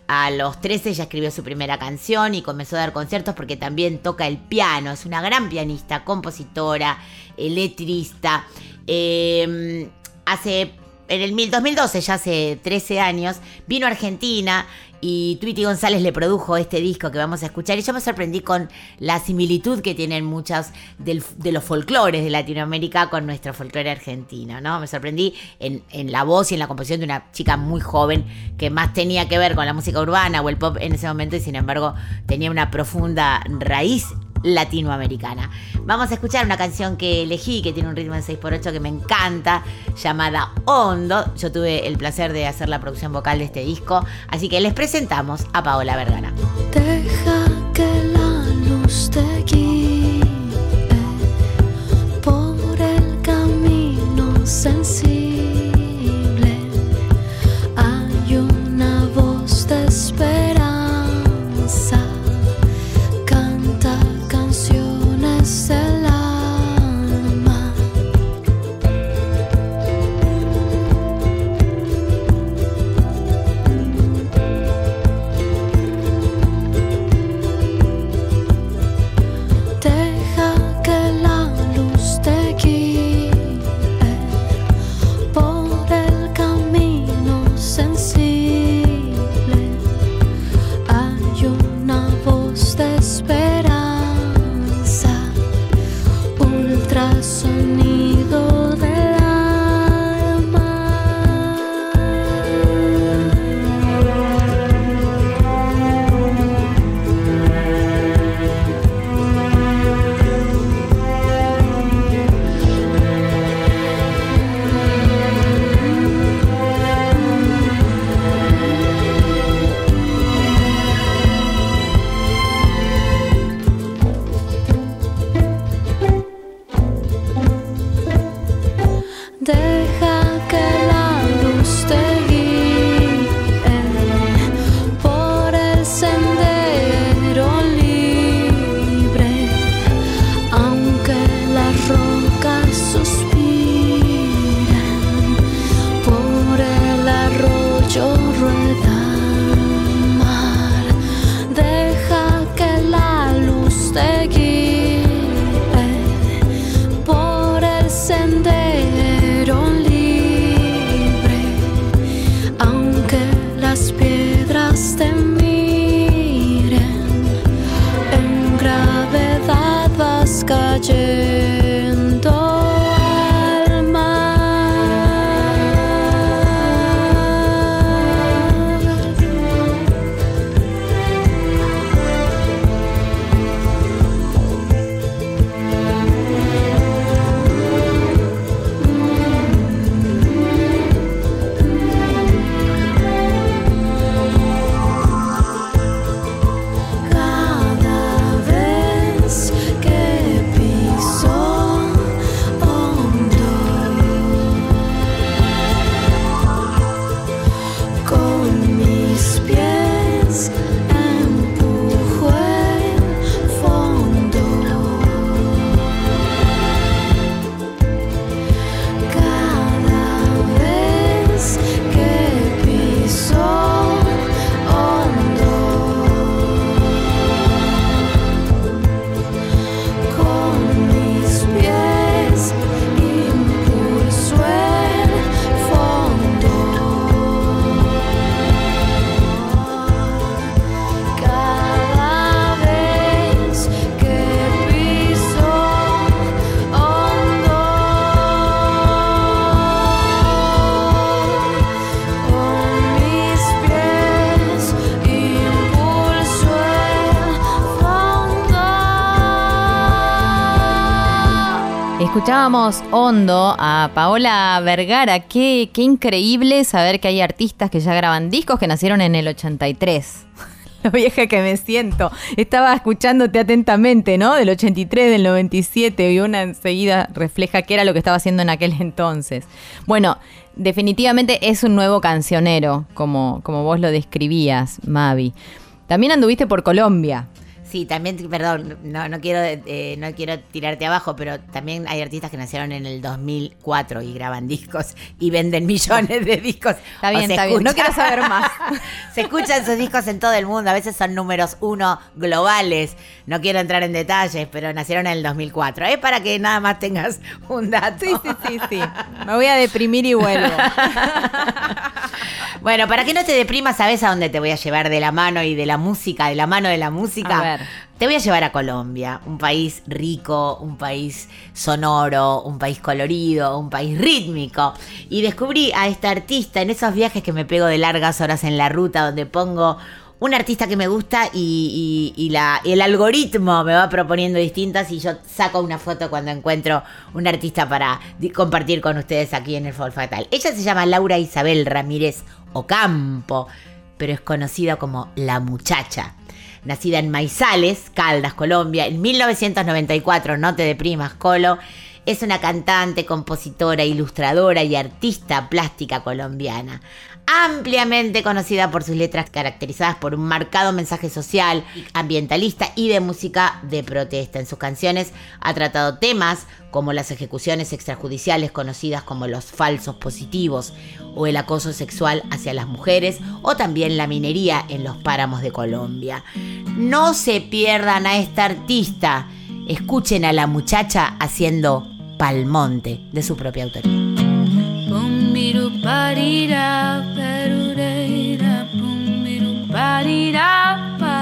A los 13 ella escribió su primera canción y comenzó a dar conciertos porque también toca el piano. Es una gran pianista, compositora, letrista. Eh, hace en el mil- 2012, ya hace 13 años, vino a Argentina y Tweety González le produjo este disco que vamos a escuchar. Y yo me sorprendí con la similitud que tienen muchas del- de los folclores de Latinoamérica con nuestro folclore argentino, ¿no? Me sorprendí en, en la voz y en la composición de una chica muy joven que más tenía que ver con la música urbana o el pop en ese momento y sin embargo tenía una profunda raíz latinoamericana. Vamos a escuchar una canción que elegí, que tiene un ritmo de 6x8 que me encanta, llamada Hondo. Yo tuve el placer de hacer la producción vocal de este disco, así que les presentamos a Paola Vergara. Deja que la luz te guíe por el camino sensible. Escuchábamos hondo a Paola Vergara. Qué, qué increíble saber que hay artistas que ya graban discos que nacieron en el 83. Lo vieja que me siento. Estaba escuchándote atentamente, ¿no? Del 83, del 97, y una enseguida refleja qué era lo que estaba haciendo en aquel entonces. Bueno, definitivamente es un nuevo cancionero, como, como vos lo describías, Mavi. También anduviste por Colombia. Sí, también, perdón, no, no quiero eh, no quiero tirarte abajo, pero también hay artistas que nacieron en el 2004 y graban discos y venden millones de discos. Está bien, está bien. No quiero saber más. se escuchan sus discos en todo el mundo, a veces son números uno globales. No quiero entrar en detalles, pero nacieron en el 2004. Es para que nada más tengas un dato. Sí, sí, sí, sí. Me voy a deprimir y vuelvo. Bueno, para que no te deprimas, ¿sabes a dónde te voy a llevar de la mano y de la música, de la mano de la música? A ver. Te voy a llevar a Colombia, un país rico, un país sonoro, un país colorido, un país rítmico. Y descubrí a esta artista en esos viajes que me pego de largas horas en la ruta, donde pongo un artista que me gusta y, el algoritmo me va proponiendo distintas y yo saco una foto cuando encuentro un artista para compartir con ustedes aquí en el Fall Fatal. Ella se llama Laura Isabel Ramírez Ocampo, pero es conocida como La Muchacha. Nacida en Maizales, Caldas, Colombia, en 1994, no te deprimas, Colo. Es una cantante, compositora, ilustradora y artista plástica colombiana. Ampliamente conocida por sus letras caracterizadas por un marcado mensaje social, ambientalista y de música de protesta. En sus canciones ha tratado temas como las ejecuciones extrajudiciales conocidas como los falsos positivos o el acoso sexual hacia las mujeres o también la minería en los páramos de Colombia. No se pierdan a esta artista. Escuchen a la muchacha haciendo Palmonte de su propia autoría. Ba-dee-da, ba-doo-da-da, boom-be-doo, ba-dee-da, ba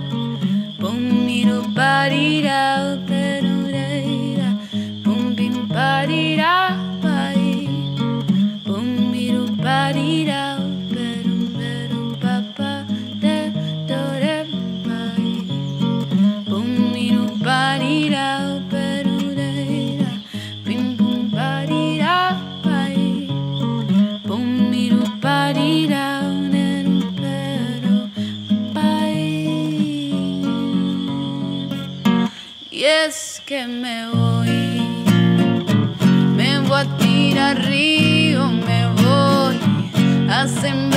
got it out, but me voy. Me voy a tirar río, me voy a sembrar.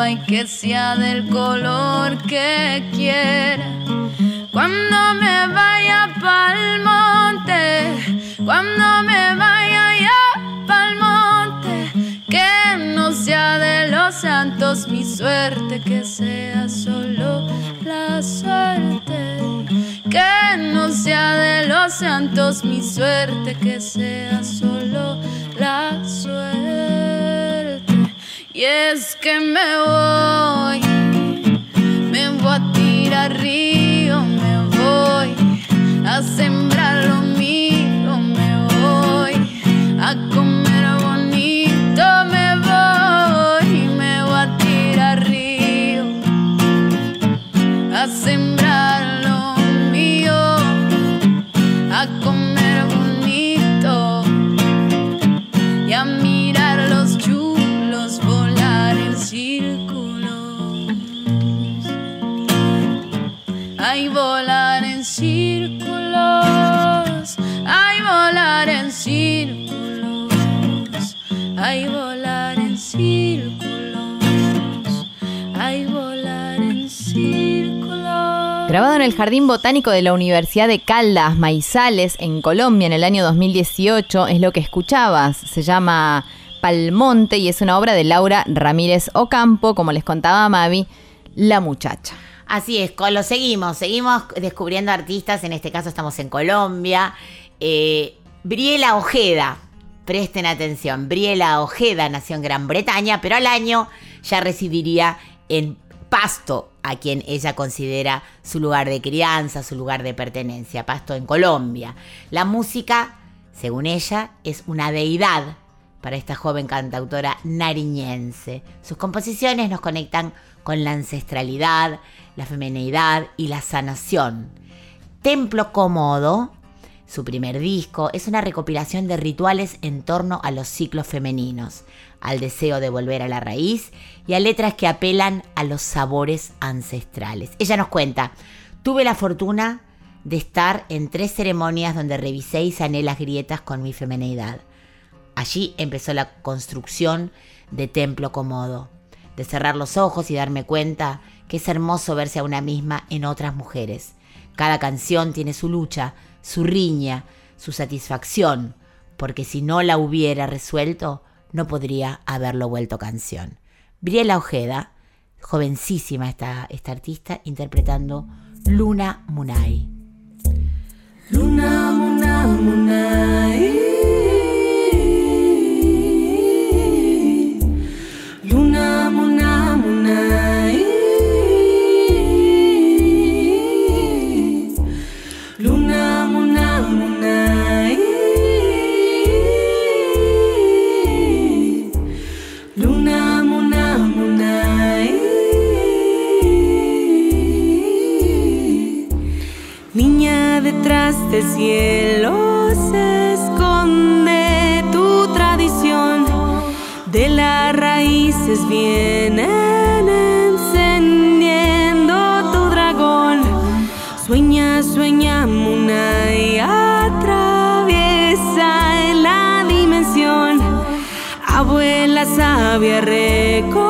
Caramba, y que sea del color que quiera. Cuando me vaya pa'l monte, cuando me vaya ya pa'l monte, que no sea de los santos mi suerte, que sea solo la suerte. Que no sea de los santos mi suerte, que sea solo la suerte. Y es que me voy, Grabado en el Jardín Botánico de la Universidad de Caldas, Maizales, en Colombia, en el año 2018, es lo que escuchabas. Se llama Palmonte y es una obra de Laura Ramírez Ocampo, como les contaba Mavi, La Muchacha. Así es, lo seguimos, seguimos descubriendo artistas, en este caso estamos en Colombia. Eh, Briela Ojeda, presten atención, Briela Ojeda nació en Gran Bretaña, pero al año ya residiría en Pasto, a quien ella considera su lugar de crianza, su lugar de pertenencia, Pasto en Colombia. La música, según ella, es una deidad para esta joven cantautora nariñense. Sus composiciones nos conectan con la ancestralidad, la feminidad y la sanación. Templo Cómodo, su primer disco, es una recopilación de rituales en torno a los ciclos femeninos, al deseo de volver a la raíz y a letras que apelan a los sabores ancestrales. Ella nos cuenta, tuve la fortuna de estar en tres ceremonias donde revisé y sané las grietas con mi femenidad. Allí empezó la construcción de Templo Comodo, de cerrar los ojos y darme cuenta que es hermoso verse a una misma en otras mujeres. Cada canción tiene su lucha, su riña, su satisfacción, porque si no la hubiera resuelto, no podría haberlo vuelto canción. Briela Ojeda, jovencísima esta, esta artista, interpretando Luna Munay. Luna, muna, munay. Del cielo se esconde tu tradición. De las raíces vienen encendiendo tu dragón. Sueña, sueña, Muna y atraviesa en la dimensión. Abuela sabia recoge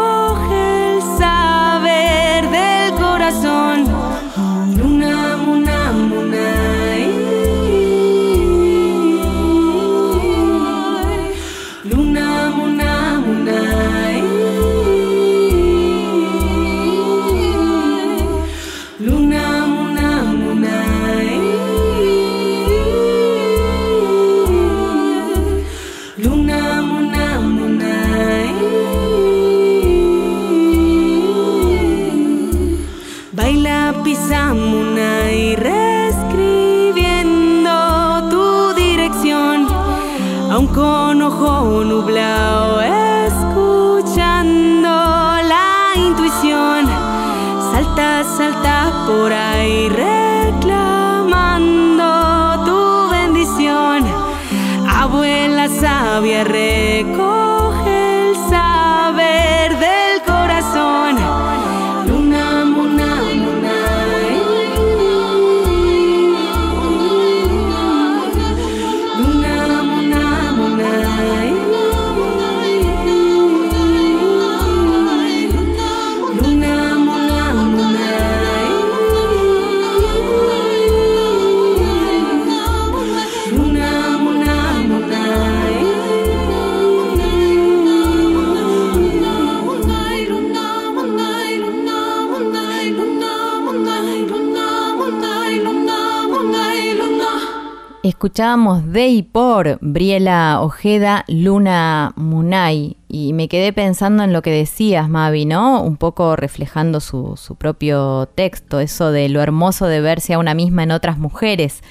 Escuchábamos de y por Briela Ojeda, Luna Munay, y me quedé pensando en lo que decías, Mavi, ¿no? Un poco reflejando su, su propio texto, eso de lo hermoso de verse a una misma en otras mujeres.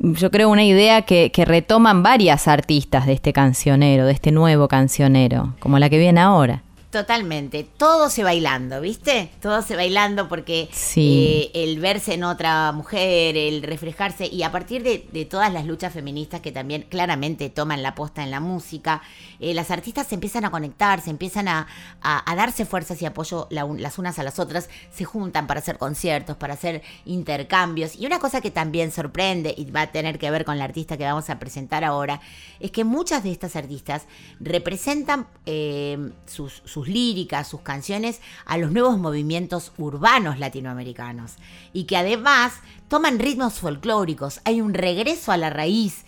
Yo creo una idea que, que retoman varias artistas de este cancionero, de este nuevo cancionero, como la que viene ahora. Totalmente, todo se bailando, ¿viste? Todo se bailando porque Sí. eh, el verse en otra mujer, el reflejarse, y a partir de, de todas las luchas feministas que también claramente toman la posta en la música, eh, las artistas se empiezan a conectar, se empiezan a, a- a darse fuerzas y apoyo la las unas a las otras, se juntan para hacer conciertos, para hacer intercambios. Y una cosa que también sorprende y va a tener que ver con la artista que vamos a presentar ahora, es que muchas de estas artistas representan eh, sus, sus líricas, sus canciones a los nuevos movimientos urbanos latinoamericanos y que además toman ritmos folclóricos, hay un regreso a la raíz,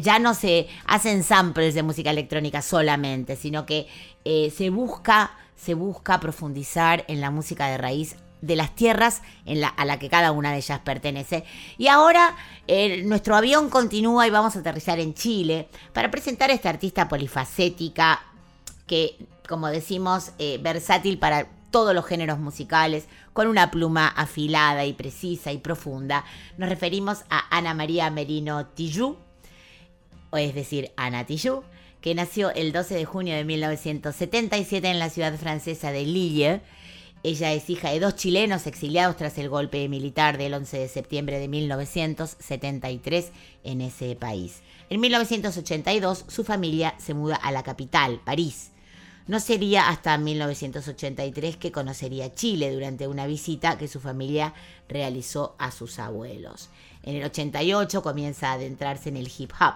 ya no se hacen samples de música electrónica solamente, sino que eh, se busca se busca profundizar en la música de raíz de las tierras a la que cada una de ellas pertenece. Y ahora eh, nuestro avión continúa y vamos a aterrizar en Chile para presentar a esta artista polifacética que, como decimos, eh, versátil para todos los géneros musicales, con una pluma afilada y precisa y profunda. Nos referimos a Ana María Merino Tillú, o es decir, Ana Tijoux, que nació el 12 de junio de 1977 en la ciudad francesa de Lille. Ella es hija de dos chilenos exiliados tras el golpe militar del 11 de septiembre de 1973 en ese país. En 1982 su familia se muda a la capital, París. No sería hasta 1983 que conocería Chile durante una visita que su familia realizó a sus abuelos. En el 88 comienza a adentrarse en el hip hop,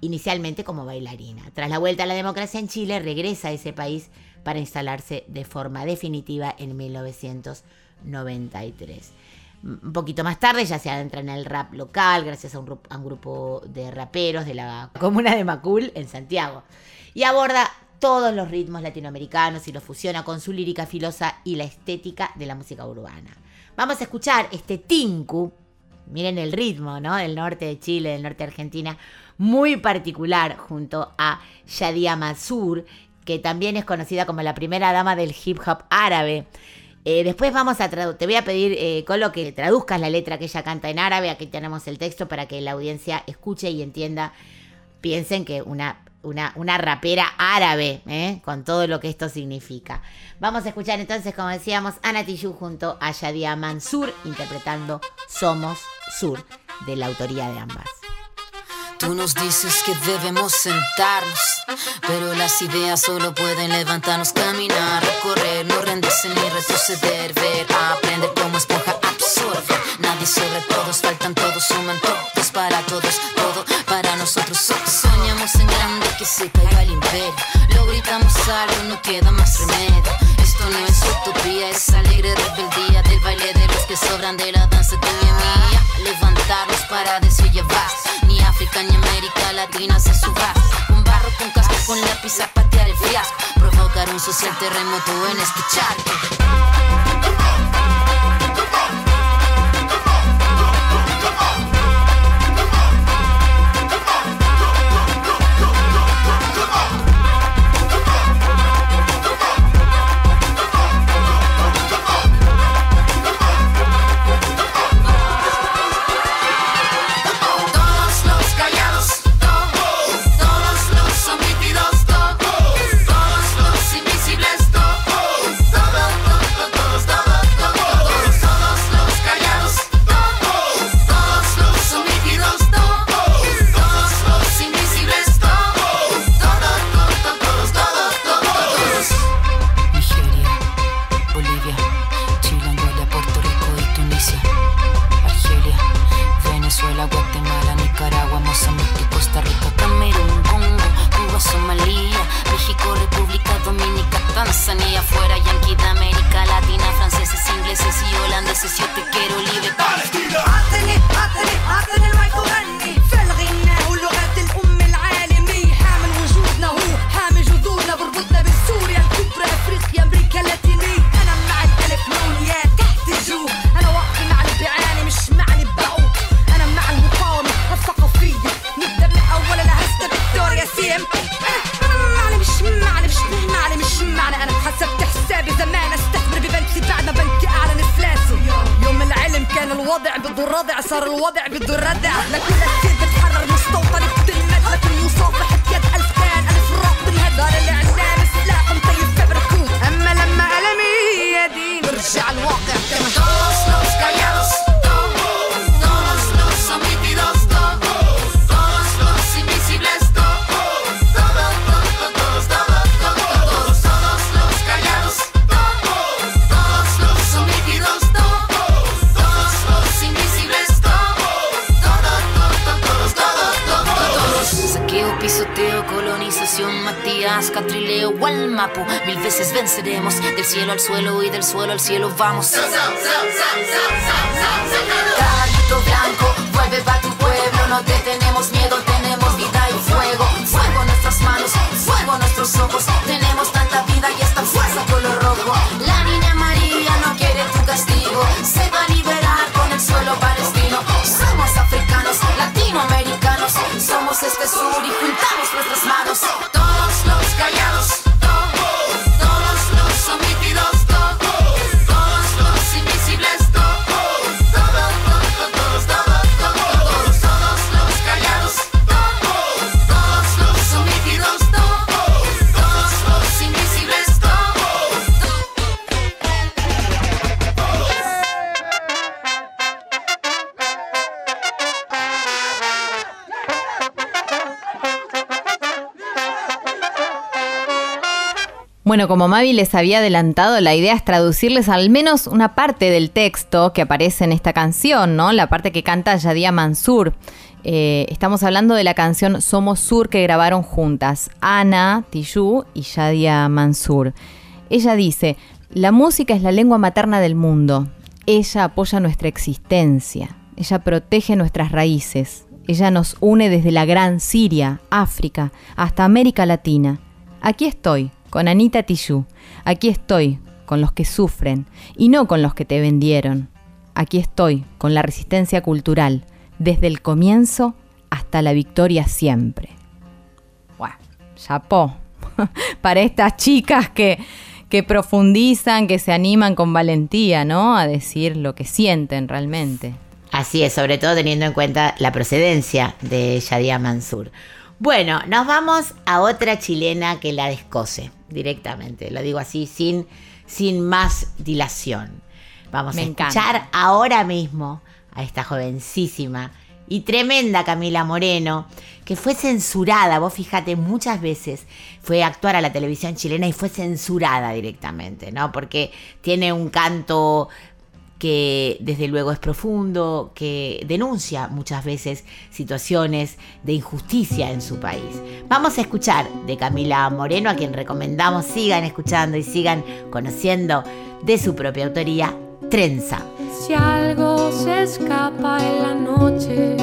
inicialmente como bailarina. Tras la vuelta a la democracia en Chile, regresa a ese país para instalarse de forma definitiva en 1993. Un poquito más tarde ya se adentra en el rap local gracias a un, a un grupo de raperos de la comuna de Macul en Santiago. Y aborda todos los ritmos latinoamericanos y los fusiona con su lírica filosa y la estética de la música urbana. Vamos a escuchar este Tinku, miren el ritmo, ¿no? Del norte de Chile, del norte de Argentina, muy particular junto a Shadia Mansour, que también es conocida como la primera dama del hip hop árabe. Eh, después vamos a tradu- te voy a pedir, eh, Colo, que traduzcas la letra que ella canta en árabe. Aquí tenemos el texto para que la audiencia escuche y entienda. Piensen que una, una, rapera árabe, ¿eh? con todo lo que esto significa. Vamos a escuchar entonces, como decíamos, Ana Tijoux junto a Shadia Mansur interpretando Somos Sur, de la autoría de ambas. Tú nos dices que debemos sentarnos, pero las ideas solo pueden levantarnos, caminar, recorrer, no rendirse ni retroceder, ver, aprender como esponja, sobre todos, faltan todos, suman todos para todos, todo para nosotros. So- Soñamos en grande que se caiga el imperio, lo gritamos algo, no queda más remedio. Esto no es utopía, es alegre rebeldía del baile de los que sobran de la danza y mía. Levantarnos para decir. Ni África ni América Latina se suba. Con barro, con casco, con lápiz a patear el fiasco. Provocar un social terremoto en este charco. veces yo te quiero libre. الرضع صار الوضع بده ردع لكل Matías, Catrileo, Gualmapu, mil veces venceremos, del cielo al suelo y del suelo al cielo vamos. Caballito blanco, vuelve pa' tu pueblo, no te tenemos miedo, tenemos vida y fuego. Fuego en nuestras manos, fuego en nuestros ojos, tenemos tanta vida y esta fuerza color rojo. La niña María no quiere tu castigo, se va a liberar con el suelo palestino. Somos africanos, latinoamericanos, somos este sur y juntamos Bueno, como Mavi les había adelantado, la idea es traducirles al menos una parte del texto que aparece en esta canción, ¿no? La parte que canta Yadia Mansur. Eh, estamos hablando de la canción Somos Sur que grabaron juntas, Ana Tijoux y Yadia Mansur. Ella dice, la música es la lengua materna del mundo. Ella apoya nuestra existencia. Ella protege nuestras raíces. Ella nos une desde la gran Siria, África, hasta América Latina. Aquí estoy, con Anita Tijoux. Aquí estoy, con los que sufren, y no con los que te vendieron. Aquí estoy, con la resistencia cultural, desde el comienzo hasta la victoria siempre. Bueno, chapó. Para estas chicas que, que profundizan, que se animan con valentía, ¿no? A decir lo que sienten realmente. Así es, sobre todo teniendo en cuenta la procedencia de Yadia Mansur. Bueno, nos vamos a otra chilena que la descose directamente. Lo digo así, sin, sin más dilación. Vamos Me a encanta. escuchar ahora mismo a esta jovencísima y tremenda Camila Moreno, que fue censurada, vos fíjate, muchas veces fue a actuar a la televisión chilena y fue censurada directamente, ¿no? Porque tiene un canto que desde luego es profundo, que denuncia muchas veces situaciones de injusticia en su país. Vamos a escuchar de Camila Moreno, a quien recomendamos sigan escuchando y sigan conociendo de su propia autoría, Trenza. Si algo se escapa en la noche,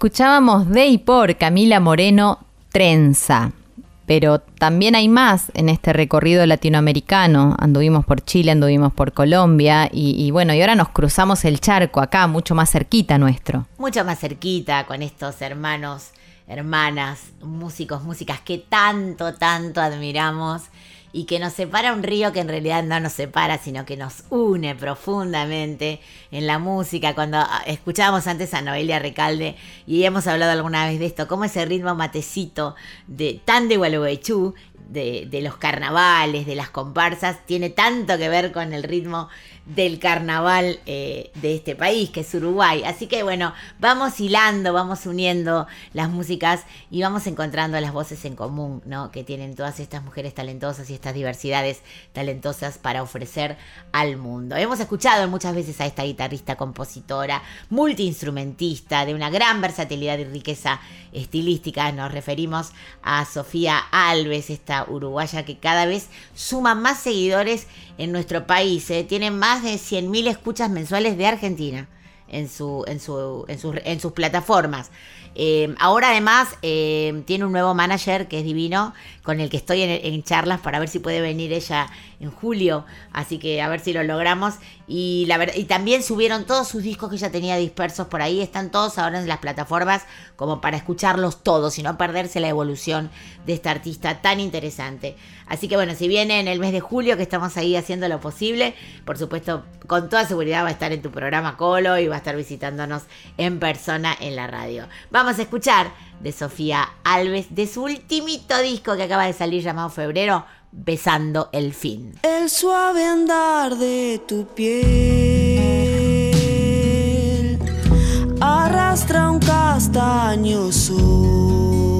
Escuchábamos de y por Camila Moreno Trenza. Pero también hay más en este recorrido latinoamericano. Anduvimos por Chile, anduvimos por Colombia y, y bueno, y ahora nos cruzamos el charco acá, mucho más cerquita nuestro. mucho más cerquita con estos hermanos, hermanas, músicos, músicas que tanto, tanto admiramos y que nos separa un río que en realidad no nos separa, sino que nos une profundamente en la música. Cuando ah, escuchábamos antes a Noelia Recalde y hemos hablado alguna vez de esto, cómo ese ritmo matecito de tan de Gualeguaychú, de, de los carnavales, de las comparsas, tiene tanto que ver con el ritmo del carnaval eh, de este país, que es Uruguay. Así que bueno, vamos hilando, vamos uniendo las músicas y vamos encontrando las voces en común, ¿no? Que tienen todas estas mujeres talentosas y estas diversidades talentosas para ofrecer al mundo. Hemos escuchado muchas veces a esta guitarrista, compositora, multiinstrumentista, de una gran versatilidad y riqueza estilística. Nos referimos a Sofía Alves, esta uruguaya que cada vez suma más seguidores en nuestro país. ¿eh? Tiene más de 100.000 escuchas mensuales de Argentina en, su, en, su, en, sus, en sus plataformas. Eh, ahora además eh, tiene un nuevo manager que es divino, con el que estoy en, charlas para ver si puede venir ella en julio, así que a ver si lo logramos. Y, la y también subieron todos sus discos que ella tenía dispersos por ahí, están todos ahora en las plataformas como para escucharlos todos y no perderse la evolución de esta artista tan interesante. Así que bueno, si viene en el mes de julio que estamos ahí haciendo lo posible, por supuesto, con toda seguridad va a estar en tu programa Colo y va a estar visitándonos en persona en la radio. Vamos a escuchar de Sofía Alves, de su ultimito disco que acaba de salir llamado Febrero, Besando el Fin. El suave andar de tu piel arrastra un castaño sol.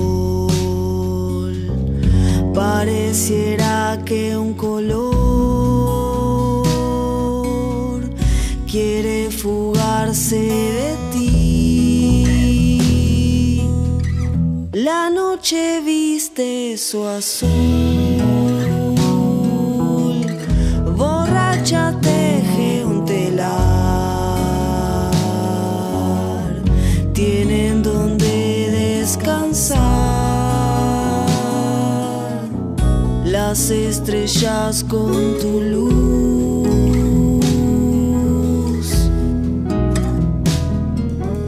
Pareciera que un color quiere fugarse de ti. La noche viste su azul, borracha teje un telar, tienen donde descansar las estrellas con tu luz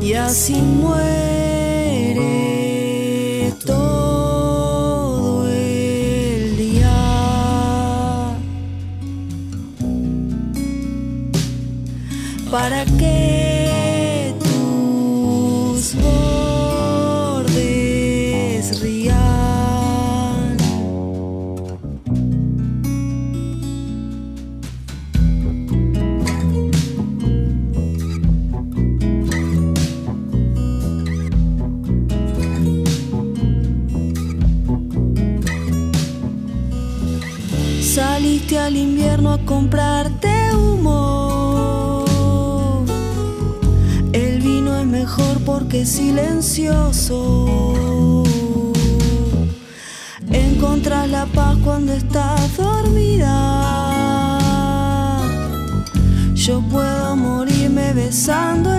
y así muere todo el día. Para que comprarte humo. El vino es mejor porque es silencioso. Encontras la paz cuando estás dormida. Yo puedo morirme besando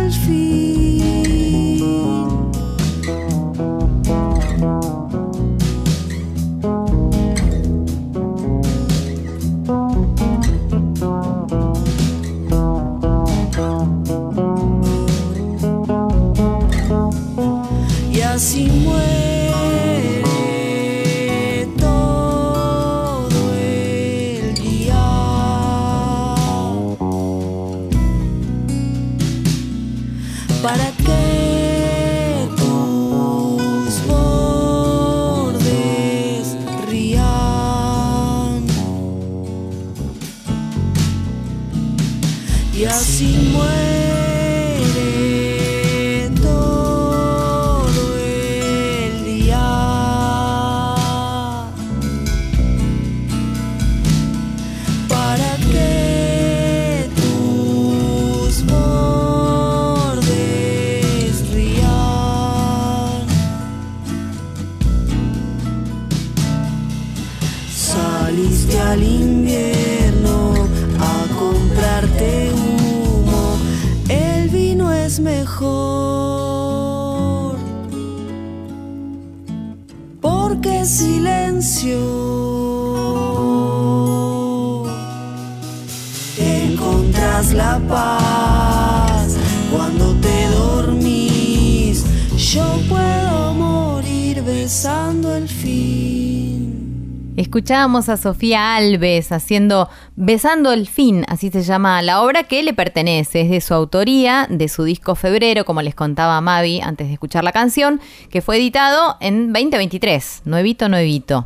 Escuchábamos a Sofía Alves haciendo Besando el Fin, así se llama la obra que le pertenece, es de su autoría, de su disco Febrero, como les contaba Mavi antes de escuchar la canción, que fue editado en 2023, nuevito, nuevito.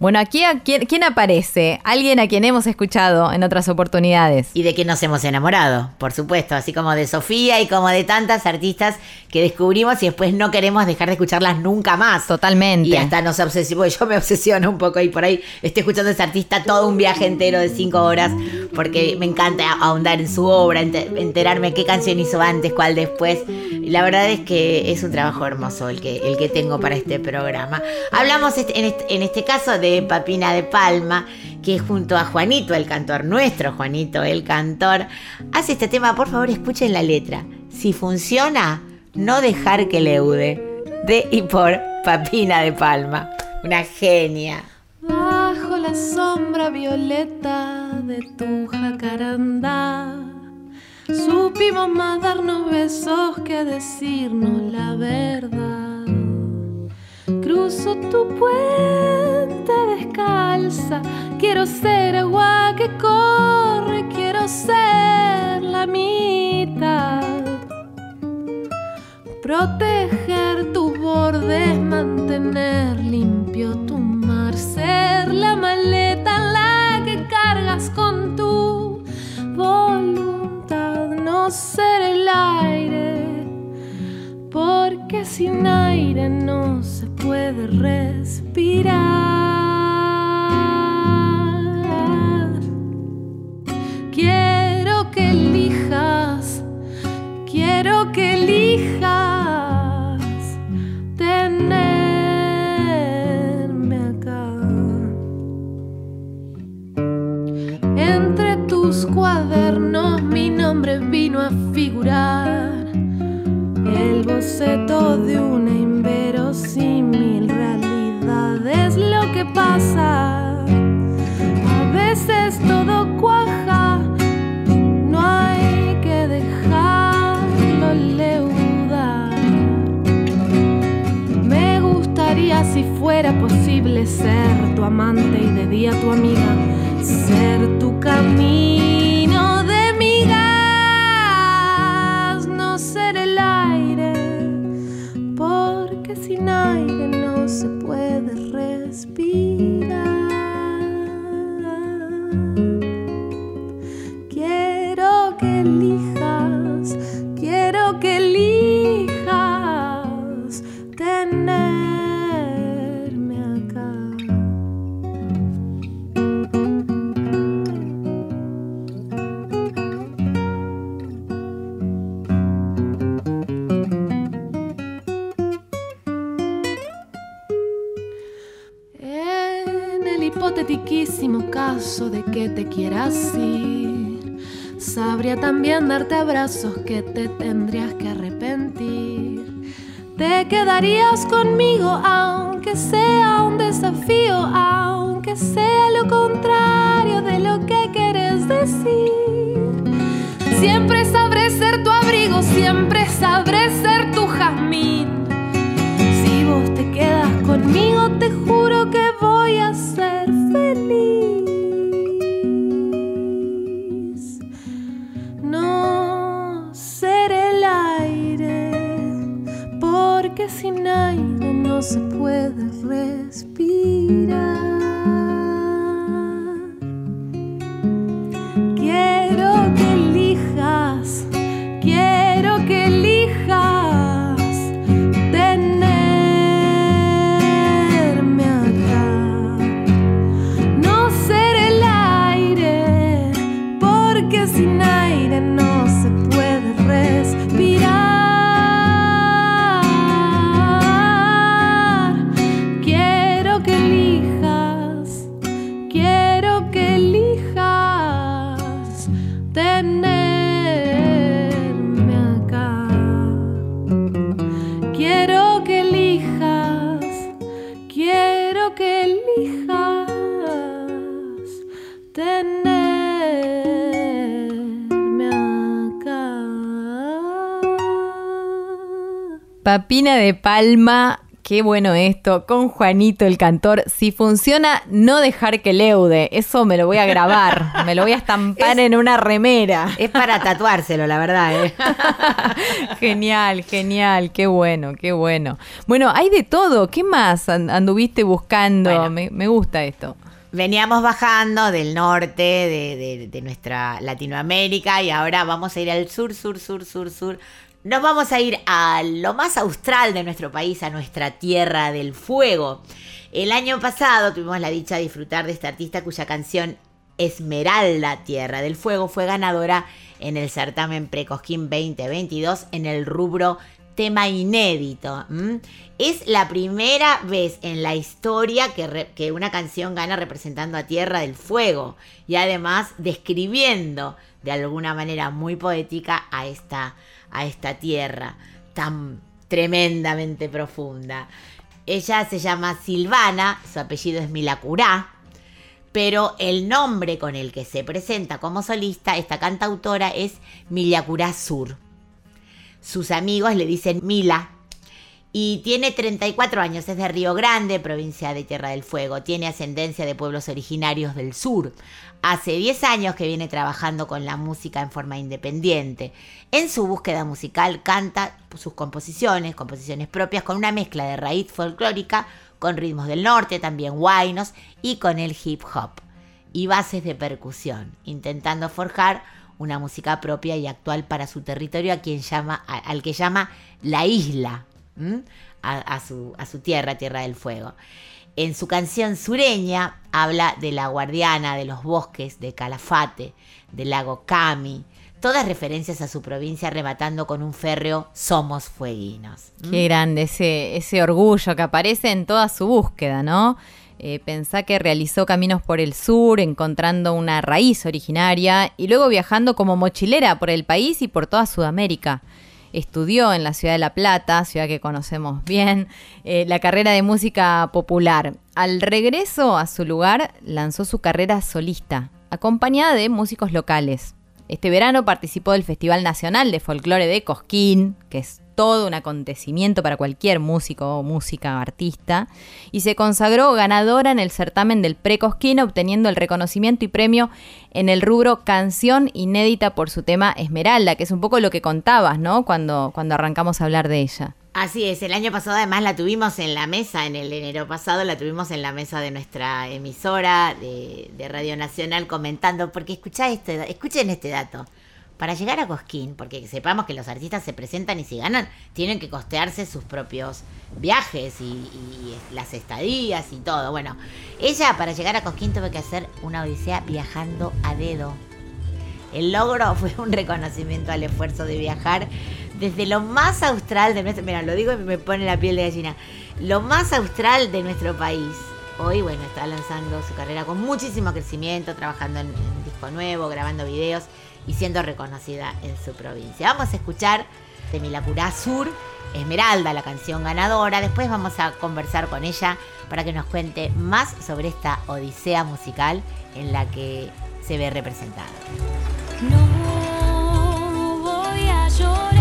Bueno, aquí a quién, quién aparece, alguien a quien hemos escuchado en otras oportunidades. Y de que nos hemos enamorado, por supuesto, así como de Sofía y como de tantas artistas que descubrimos y después no queremos dejar de escucharlas nunca más. Totalmente. Y hasta nos obsesionamos, yo me obsesiono un poco y por ahí estoy escuchando a ese artista todo un viaje entero de cinco horas porque me encanta ahondar en su obra, ente- enterarme qué canción hizo antes, cuál después. La verdad es que es un trabajo hermoso el que, el que tengo para este programa. Hablamos en, este, en este caso Papina de Palma, que junto a Juanito, el cantor, nuestro Juanito, el cantor, hace este tema. Por favor, escuchen la letra. Si funciona, no dejar que leude. De y por Papina de Palma. Una genia. Bajo la sombra violeta de tu jacarandá, supimos más darnos besos que decirnos la verdad. Cruzo tu puente descalza, quiero ser agua que corre, quiero ser la mitad. Proteger tus bordes, mantener limpio tu mar, ser la maleta en la que cargas con tu voluntad, no ser el aire, porque sin aire no se puede respirar. Quiero que elijas, quiero que elijas tenerme acá. Entre tus cuadernos mi nombre vino a figurar. El boceto de una inverosímil realidad es lo que pasa. A veces todo cuaja, no hay que dejarlo leudar. Me gustaría si fuera posible ser tu amante y de día tu amiga, ser tu camino porque sin aire no se puede respirar. De que te quieras ir, sabría también darte abrazos que te tendrías que arrepentir. Te quedarías conmigo aunque sea un desafío, aunque sea lo contrario de lo que quieres decir. Siempre sabré ser tu abrigo, siempre sabré ser tu jazmín. Si vos te quedas conmigo, te juro que voy a ser no se puede respirar. Papina de Palma, qué bueno esto, con Juanito el cantor. Si funciona, no dejar que leude. Eso me lo voy a grabar, me lo voy a estampar en una remera. Es para tatuárselo, la verdad. ¿eh? Genial, genial, qué bueno, qué bueno. Bueno, hay de todo. ¿Qué más an- anduviste buscando? Me, me gusta esto. Veníamos bajando del norte de, de- de nuestra Latinoamérica y ahora vamos a ir al sur, sur, sur, sur, sur. Nos vamos a ir a lo más austral de nuestro país, a nuestra tierra del fuego. El año pasado tuvimos la dicha de disfrutar de esta artista cuya canción Esmeralda, Tierra del Fuego, fue ganadora en el certamen Precosquín 2022 en el rubro tema inédito. Es la primera vez en la historia que, que una canción gana representando a Tierra del Fuego y además describiendo de alguna manera muy poética a esta, a esta tierra tan tremendamente profunda. Ella se llama Silvana, su apellido es Milacurá, pero el nombre con el que se presenta como solista esta cantautora es Milacurá Sur. Sus amigos le dicen Mila. Y tiene 34 años, es de Río Grande, provincia de Tierra del Fuego. Tiene ascendencia de pueblos originarios del sur. Hace 10 años que viene trabajando con la música en forma independiente. En su búsqueda musical canta sus composiciones, composiciones propias, con una mezcla de raíz folclórica, con ritmos del norte, también guainos, y con el hip hop. Y bases de percusión, intentando forjar una música propia y actual para su territorio, a quien llama, al que llama la isla, a su tierra, Tierra del Fuego. En su canción sureña habla de la guardiana de los bosques de Calafate, del lago Cami, todas referencias a su provincia arrebatando con un férreo Somos Fueguinos. Qué grande ese, ese orgullo que aparece en toda su búsqueda, ¿no? Eh, pensá que realizó caminos por el sur, encontrando una raíz originaria y luego viajando como mochilera por el país y por toda Sudamérica. Estudió en la ciudad de La Plata, ciudad que conocemos bien, eh, la carrera de música popular. Al regreso a su lugar, lanzó su carrera solista, acompañada de músicos locales. Este verano participó del Festival Nacional de Folclore de Cosquín, que es todo un acontecimiento para cualquier músico o música artista, y se consagró ganadora en el certamen del Pre-Cosquín, obteniendo el reconocimiento y premio en el rubro Canción Inédita por su tema Esmeralda, que es un poco lo que contabas, ¿no? Cuando, cuando arrancamos a hablar de ella. Así es, el año pasado además la tuvimos en la mesa, en el enero pasado la tuvimos en la mesa de nuestra emisora de, Radio Nacional comentando, porque escuchá este, escuchen este dato. Para llegar a Cosquín, porque sepamos que los artistas se presentan y si ganan, tienen que costearse sus propios viajes y, las estadías y todo. Bueno, ella para llegar a Cosquín tuvo que hacer una odisea viajando a dedo. El logro fue un reconocimiento al esfuerzo de viajar desde lo más austral de nuestro... Mira, lo digo y me pone la piel de gallina. Lo más austral de nuestro país. Hoy, bueno, está lanzando su carrera con muchísimo crecimiento, trabajando en, en disco nuevo, grabando videos y siendo reconocida en su provincia. Vamos a escuchar de Milacurá Sur, Esmeralda, la canción ganadora. Después vamos a conversar con ella para que nos cuente más sobre esta odisea musical en la que se ve representada. No voy a llorar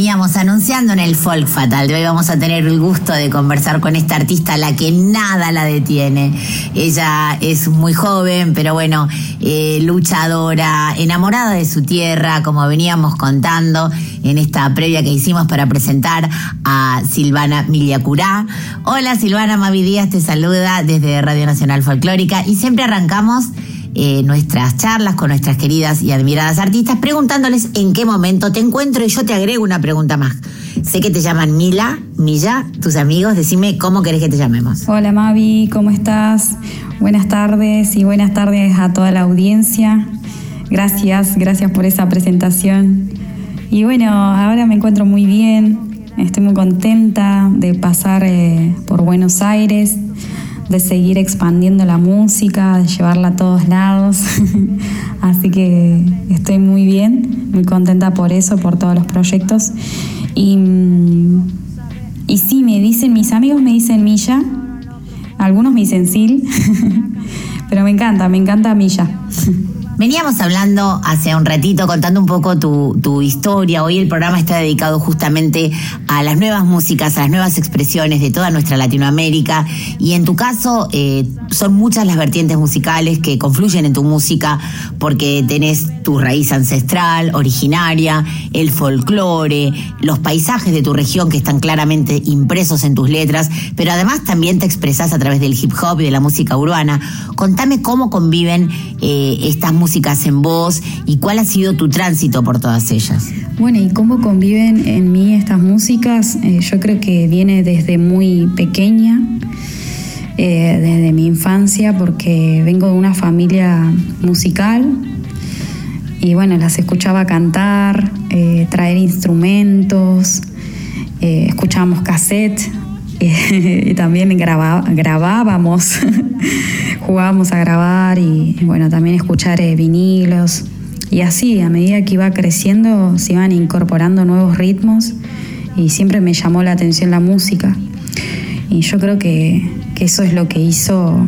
veníamos anunciando en el Folk Fatal, de hoy vamos a tener el gusto de conversar con esta artista la que nada la detiene. Ella es muy joven, pero bueno, eh, luchadora, enamorada de su tierra, como veníamos contando en esta previa que hicimos para presentar a Silvana Miliacurá. Hola Silvana, Mavi Díaz te saluda desde Radio Nacional Folclórica y siempre arrancamos eh, nuestras charlas con nuestras queridas y admiradas artistas, preguntándoles en qué momento te encuentro y yo te agrego una pregunta más. Sé que te llaman Mila, Milla, tus amigos, decime cómo querés que te llamemos. Hola Mavi, ¿cómo estás? Buenas tardes y buenas tardes a toda la audiencia. Gracias, gracias por esa presentación. Y bueno, ahora me encuentro muy bien, estoy muy contenta de pasar eh, por Buenos Aires, de seguir expandiendo la música, de llevarla a todos lados. Así que estoy muy bien, muy contenta por eso, por todos los proyectos. Y, mm, y sí, me dicen, mis amigos me dicen Milla, algunos me dicen Sil, pero me encanta, me encanta Milla. Veníamos hablando hace un ratito, contando un poco tu, tu historia. Hoy el programa está dedicado justamente a las nuevas músicas, a las nuevas expresiones de toda nuestra Latinoamérica. Y en tu caso, eh, son muchas las vertientes musicales que confluyen en tu música porque tenés tu raíz ancestral, originaria, el folclore, los paisajes de tu región que están claramente impresos en tus letras, pero además también te expresás a través del hip hop y de la música urbana. Contame cómo conviven eh, estas músicas en vos y cuál ha sido tu tránsito por todas ellas. Bueno, ¿y cómo conviven en mí estas músicas? Eh, yo creo que viene desde muy pequeña, eh, desde mi infancia, porque vengo de una familia musical y bueno, las escuchaba cantar, eh, traer instrumentos, escuchábamos cassette y también graba- grabábamos, jugábamos a grabar y bueno, también escuchar eh, vinilos. Y así, a medida que iba creciendo, se iban incorporando nuevos ritmos y siempre me llamó la atención la música. Y yo creo que, que eso es lo que hizo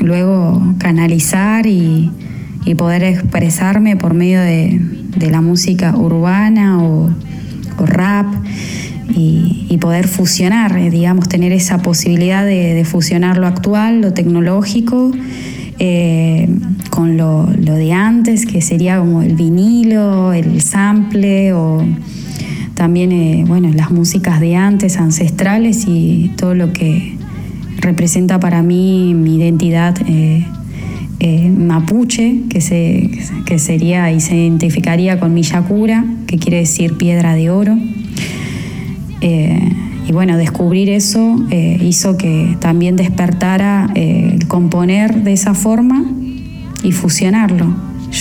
luego canalizar y, y poder expresarme por medio de, de la música urbana o, o rap. Y, poder fusionar, eh, digamos, tener esa posibilidad de, fusionar lo actual, lo tecnológico, eh, con lo, de antes, que sería como el vinilo, el sample o también, eh, bueno, las músicas de antes, ancestrales y todo lo que representa para mí mi identidad mapuche, que, se, que sería y se identificaría con Miyakura, que quiere decir piedra de oro. Eh, y bueno, descubrir eso eh, hizo que también despertara eh, el componer de esa forma y fusionarlo,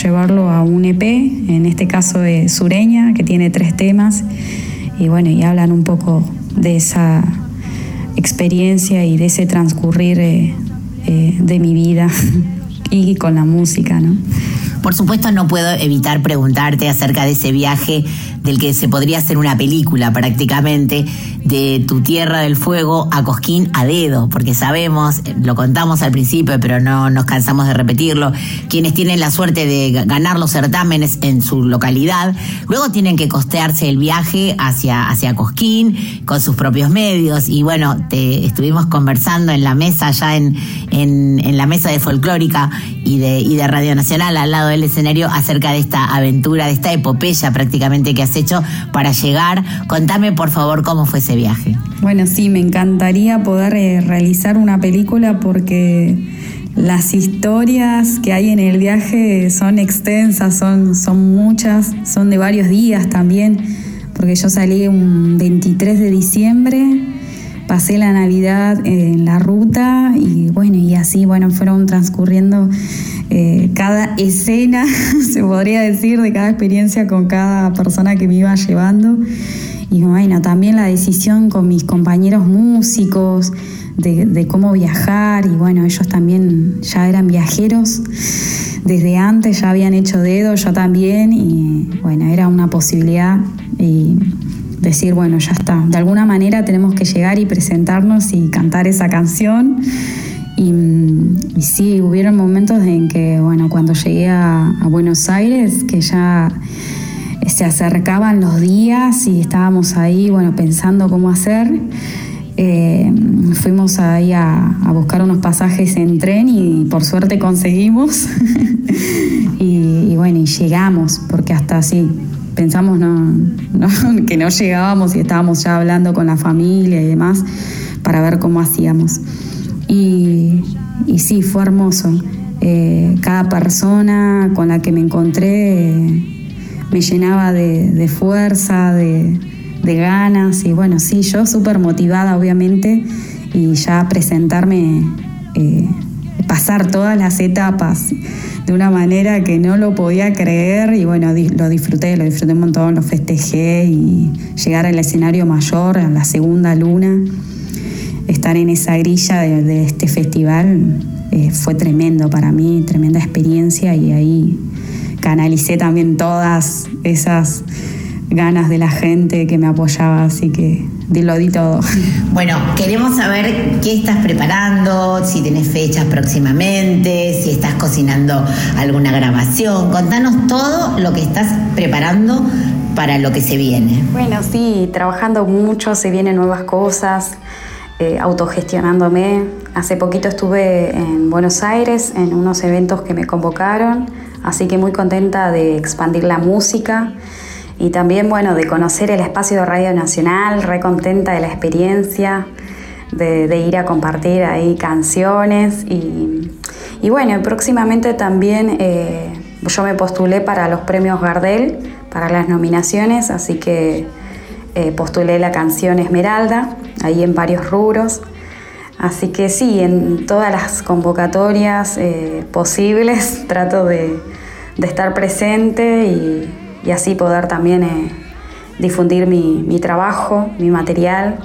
llevarlo a un EP, en este caso de Sureña, que tiene tres temas, y bueno, y hablan un poco de esa experiencia y de ese transcurrir de mi vida y con la música, ¿no? Por supuesto, no puedo evitar preguntarte acerca de ese viaje del que se podría hacer una película prácticamente, de tu tierra del fuego a Cosquín a dedo, porque sabemos, eh, lo contamos al principio, pero no nos cansamos de repetirlo, quienes tienen la suerte de ga- ganar los certámenes en su localidad, luego tienen que costearse el viaje hacia, hacia Cosquín con sus propios medios. Y bueno, te estuvimos conversando en la mesa, ya en, en, en la mesa de folclórica y de, y de Radio Nacional al lado del escenario acerca de esta aventura, de esta epopeya prácticamente que has hecho para llegar. Contame por favor cómo fue ese viaje. Bueno, sí, me encantaría poder eh, realizar una película porque las historias que hay en el viaje son extensas, son, son muchas, son de varios días también, porque yo salí un 23 de diciembre, pasé la Navidad en la ruta y bueno, y así, bueno, fueron transcurriendo eh, cada escena, se podría decir, de cada experiencia con cada persona que me iba llevando. Y bueno, también la decisión con mis compañeros músicos de, cómo viajar. Y bueno, ellos también ya eran viajeros desde antes, ya habían hecho dedo, yo también. Y bueno, era una posibilidad. Y decir, bueno, ya está. De alguna manera tenemos que llegar y presentarnos y cantar esa canción. Y, mm, sí, hubieron momentos en que, bueno, cuando llegué a, a Buenos Aires, que ya se acercaban los días y estábamos ahí, bueno, pensando cómo hacer. Eh, fuimos ahí a, a buscar unos pasajes en tren y por suerte conseguimos. y, y bueno, y llegamos, porque hasta así pensamos no, que no llegábamos y estábamos ya hablando con la familia y demás para ver cómo hacíamos. Y, sí, fue hermoso. Eh, cada persona con la que me encontré eh, me llenaba de, fuerza, de, de ganas y bueno, sí, yo súper motivada obviamente y ya presentarme, eh, pasar todas las etapas de una manera que no lo podía creer y bueno, lo disfruté, lo disfruté un montón, lo festejé y llegar al escenario mayor, a la segunda luna, estar en esa grilla de, de este festival eh, fue tremendo para mí, tremenda experiencia y ahí canalicé también todas esas ganas de la gente que me apoyaba, así que lo di todo. Bueno, queremos saber qué estás preparando, si tenés fechas próximamente, si estás cocinando alguna grabación. Contanos todo lo que estás preparando para lo que se viene. Bueno, sí, trabajando mucho, se vienen nuevas cosas, eh, autogestionándome. Hace poquito estuve en Buenos Aires en unos eventos que me convocaron, así que muy contenta de expandir la música y también, bueno, de conocer el espacio de Radio Nacional, re contenta de la experiencia, de, ir a compartir ahí canciones y, y bueno, próximamente también eh, yo me postulé para los premios Gardel, para las nominaciones, así que eh, postulé la canción Esmeralda, ahí en varios rubros. Así que sí, en todas las convocatorias eh, posibles trato de, de estar presente y, y así poder también eh, difundir mi, mi trabajo, mi material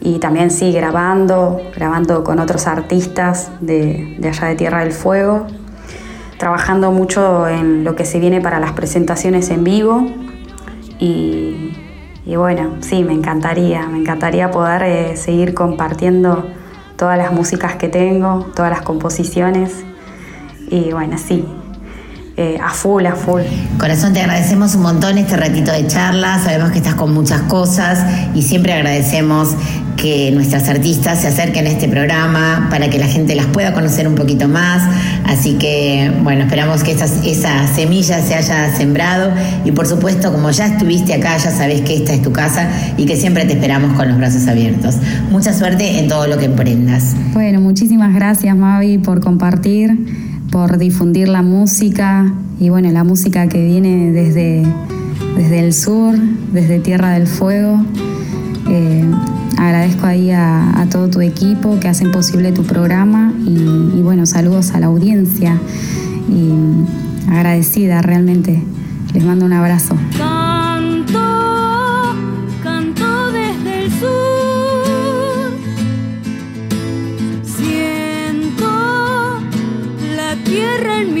y también sí grabando, grabando con otros artistas de, de allá de Tierra del Fuego, trabajando mucho en lo que se viene para las presentaciones en vivo y, y bueno, sí, me encantaría, me encantaría poder eh, seguir compartiendo todas las músicas que tengo, todas las composiciones y bueno, sí, eh, a full, a full. Corazón, te agradecemos un montón este ratito de charla. Sabemos que estás con muchas cosas y siempre agradecemos que nuestras artistas se acerquen a este programa para que la gente las pueda conocer un poquito más. Así que, bueno, esperamos que esas- esa semilla se haya sembrado y por supuesto, como ya estuviste acá, ya sabes que esta es tu casa y que siempre te esperamos con los brazos abiertos. Mucha suerte en todo lo que emprendas. Bueno, muchísimas gracias Mavi por compartir, por difundir la música y bueno, la música que viene desde, desde el sur, desde Tierra del Fuego. Eh, agradezco ahí a, todo tu equipo que hacen posible tu programa y, y bueno, saludos a la audiencia y agradecida realmente. Les mando un abrazo. La tierra en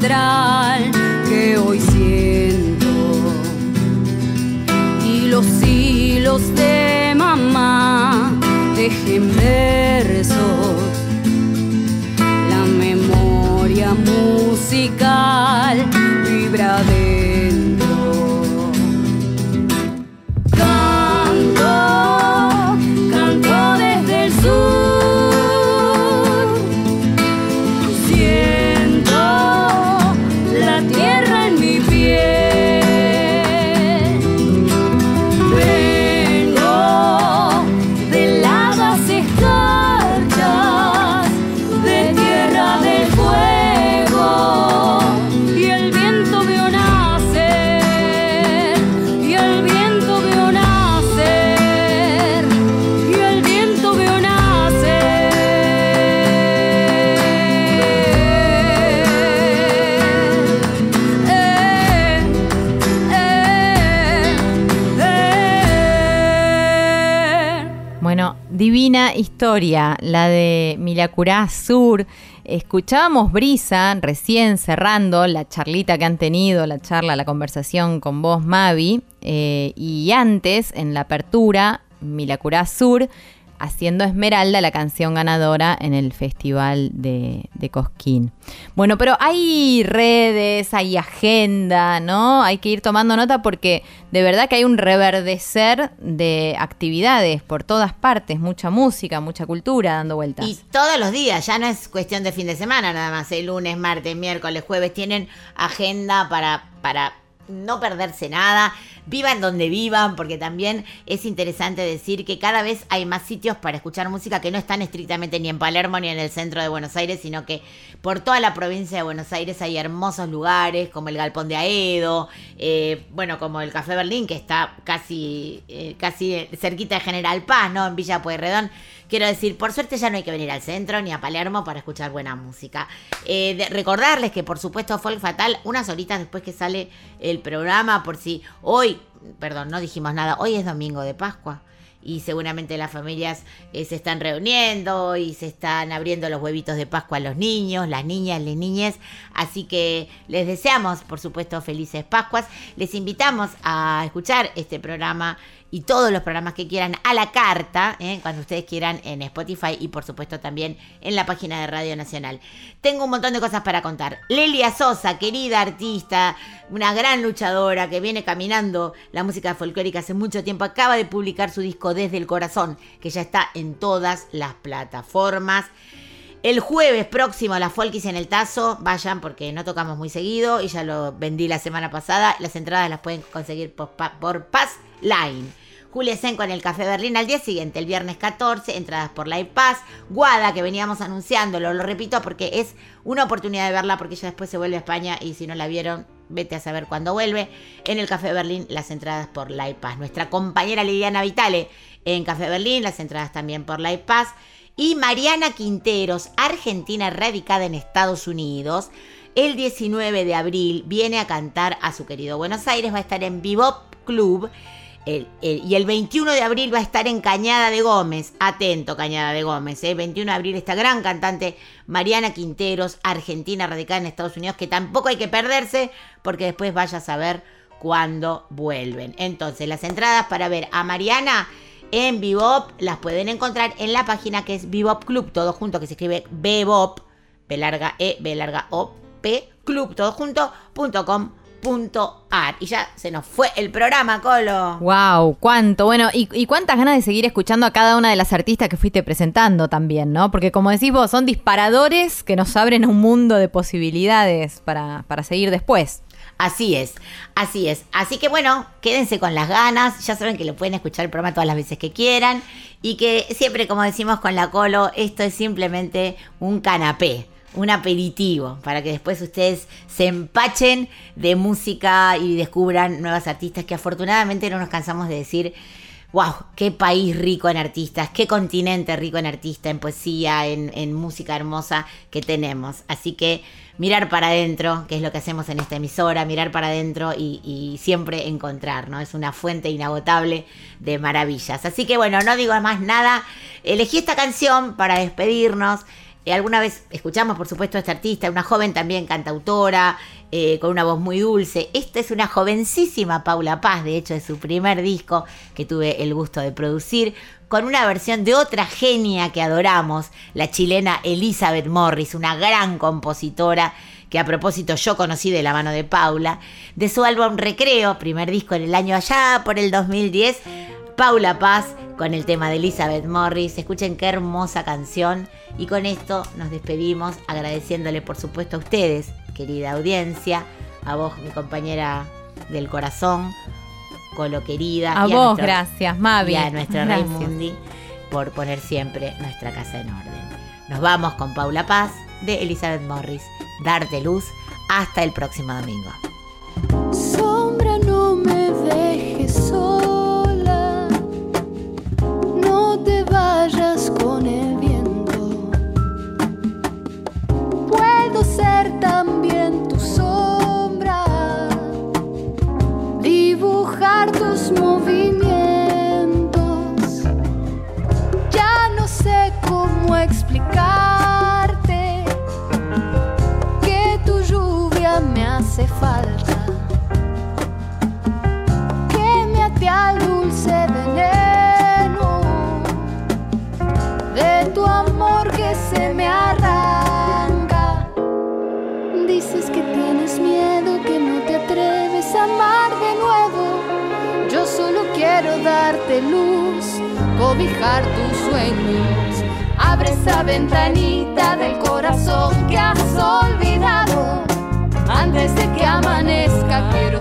que hoy siento y los hilos de mamá dejen versos, la memoria musical vibra dentro. Divina historia, la de Milacurá Sur. Escuchábamos Brisa recién cerrando la charlita que han tenido, la charla, la conversación con vos, Mavi. eh, y antes, en la apertura, Milacurá Sur haciendo Esmeralda, la canción ganadora en el Festival de, Cosquín. Bueno, pero hay redes, hay agenda, ¿no? Hay que ir tomando nota porque de verdad que hay un reverdecer de actividades por todas partes, mucha música, mucha cultura dando vueltas. Y todos los días, ya no es cuestión de fin de semana nada más, el lunes, martes, miércoles, jueves, tienen agenda para, para no perderse nada, vivan donde vivan, porque también es interesante decir que cada vez hay más sitios para escuchar música que no están estrictamente ni en Palermo ni en el centro de Buenos Aires, sino que por toda la provincia de Buenos Aires hay hermosos lugares como el Galpón de Aedo, eh, bueno, como el Café Berlín, que está casi, eh, casi cerquita de General Paz, ¿no? En Villa Pueyrredón. Quiero decir, por suerte ya no hay que venir al centro ni a Palermo para escuchar buena música. Eh, recordarles que, por supuesto, Folk Fatal, unas horitas después que sale el programa, por si hoy, perdón, no dijimos nada, hoy es domingo de Pascua. Y seguramente las familias eh, se están reuniendo y se están abriendo los huevitos de Pascua a los niños, las niñas, las niñas. Así que les deseamos, por supuesto, felices Pascuas. Les invitamos a escuchar este programa y todos los programas que quieran a la carta, ¿eh? cuando ustedes quieran en Spotify y por supuesto también en la página de Radio Nacional. Tengo un montón de cosas para contar. Lelia Sosa, querida artista, una gran luchadora que viene caminando la música folclórica hace mucho tiempo, acaba de publicar su disco Desde el Corazón, que ya está en todas las plataformas. El jueves próximo la Folkis en el Tazo, vayan porque no tocamos muy seguido y ya lo vendí la semana pasada. Las entradas las pueden conseguir por, por Pass Line. Julia Senco en el Café Berlín al día siguiente, el viernes 14, entradas por Live Pass. Guada, que veníamos anunciándolo, lo repito porque es una oportunidad de verla porque ella después se vuelve a España y si no la vieron, vete a saber cuándo vuelve. En el Café Berlín, las entradas por Live Pass. Nuestra compañera Liliana Vitale en Café Berlín, las entradas también por Live Pass. Y Mariana Quinteros, argentina radicada en Estados Unidos, el 19 de abril viene a cantar a su querido Buenos Aires, va a estar en Bebop Club. y el 21 de abril va a estar en Cañada de Gómez. Atento, Cañada de Gómez. ¿eh? 21 de abril, esta gran cantante Mariana Quinteros, argentina radicada en Estados Unidos, que tampoco hay que perderse porque después vaya a saber cuándo vuelven. Entonces, las entradas para ver a Mariana en Bebop las pueden encontrar en la página que es Bebop Club, todo junto, que se escribe Bebop, B larga E, B larga O, P, Club, todo junto, punto com, punto ar. Y ya se nos fue el programa, Colo. Wow, cuánto. Bueno, y, cuántas ganas de seguir escuchando a cada una de las artistas que fuiste presentando también, ¿no? Porque como decís vos, son disparadores que nos abren un mundo de posibilidades para, para seguir después. Así es, así es. Así que bueno, quédense con las ganas. Ya saben que lo pueden escuchar el programa todas las veces que quieran. Y que siempre, como decimos con la Colo, esto es simplemente un canapé, un aperitivo, para que después ustedes se empachen de música y descubran nuevas artistas que afortunadamente no nos cansamos de decir. Wow, qué país rico en artistas, qué continente rico en artistas, en poesía, en, en música hermosa que tenemos. Así que mirar para adentro, que es lo que hacemos en esta emisora, mirar para adentro y, siempre encontrar, ¿no? Es una fuente inagotable de maravillas. Así que bueno, no digo más nada. Elegí esta canción para despedirnos. Eh, alguna vez escuchamos, por supuesto, a esta artista, una joven también cantautora, eh, con una voz muy dulce. Esta es una jovencísima Paula Paz, de hecho, de su primer disco que tuve el gusto de producir, con una versión de otra genia que adoramos, la chilena Elizabeth Morris, una gran compositora que a propósito yo conocí de la mano de Paula, de su álbum Recreo, primer disco en el año allá por el 2010. Paula Paz con el tema de Elizabeth Morris. Escuchen qué hermosa canción. Y con esto nos despedimos agradeciéndole por supuesto a ustedes, querida audiencia, a vos, mi compañera del corazón, Colo querida. A y vos, nuestro- gracias, Mavi. Y a nuestro Gracias. Raimundi por poner siempre nuestra casa en orden. Nos vamos con Paula Paz de Elizabeth Morris. Darte luz. Hasta el próximo domingo. Sombra, no me dejes sola. No te vayas con el viento. Puedo ser también tu sombra. Dibujar tus movimientos. Ya no sé cómo explicarte que tu lluvia me hace falta. Que me ate al dulce veneno de tu amor que se me arranca. Dices que tienes miedo, que no te atreves a amar de nuevo. Darte luz, cobijar tus sueños. Abre esa ventanita del corazón que has olvidado. Antes de que amanezca, quiero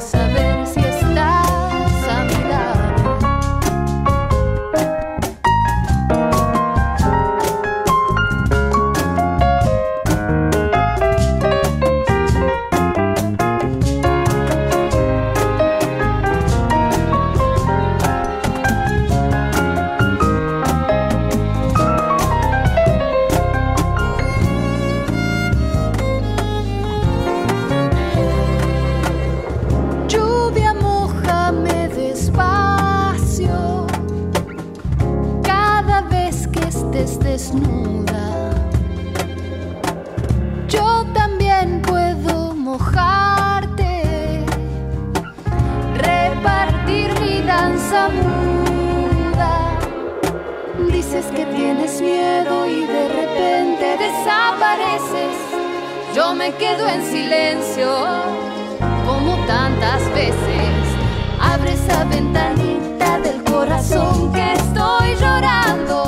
yo me quedo en silencio, como tantas veces. Abre esa ventanita del corazón que estoy llorando.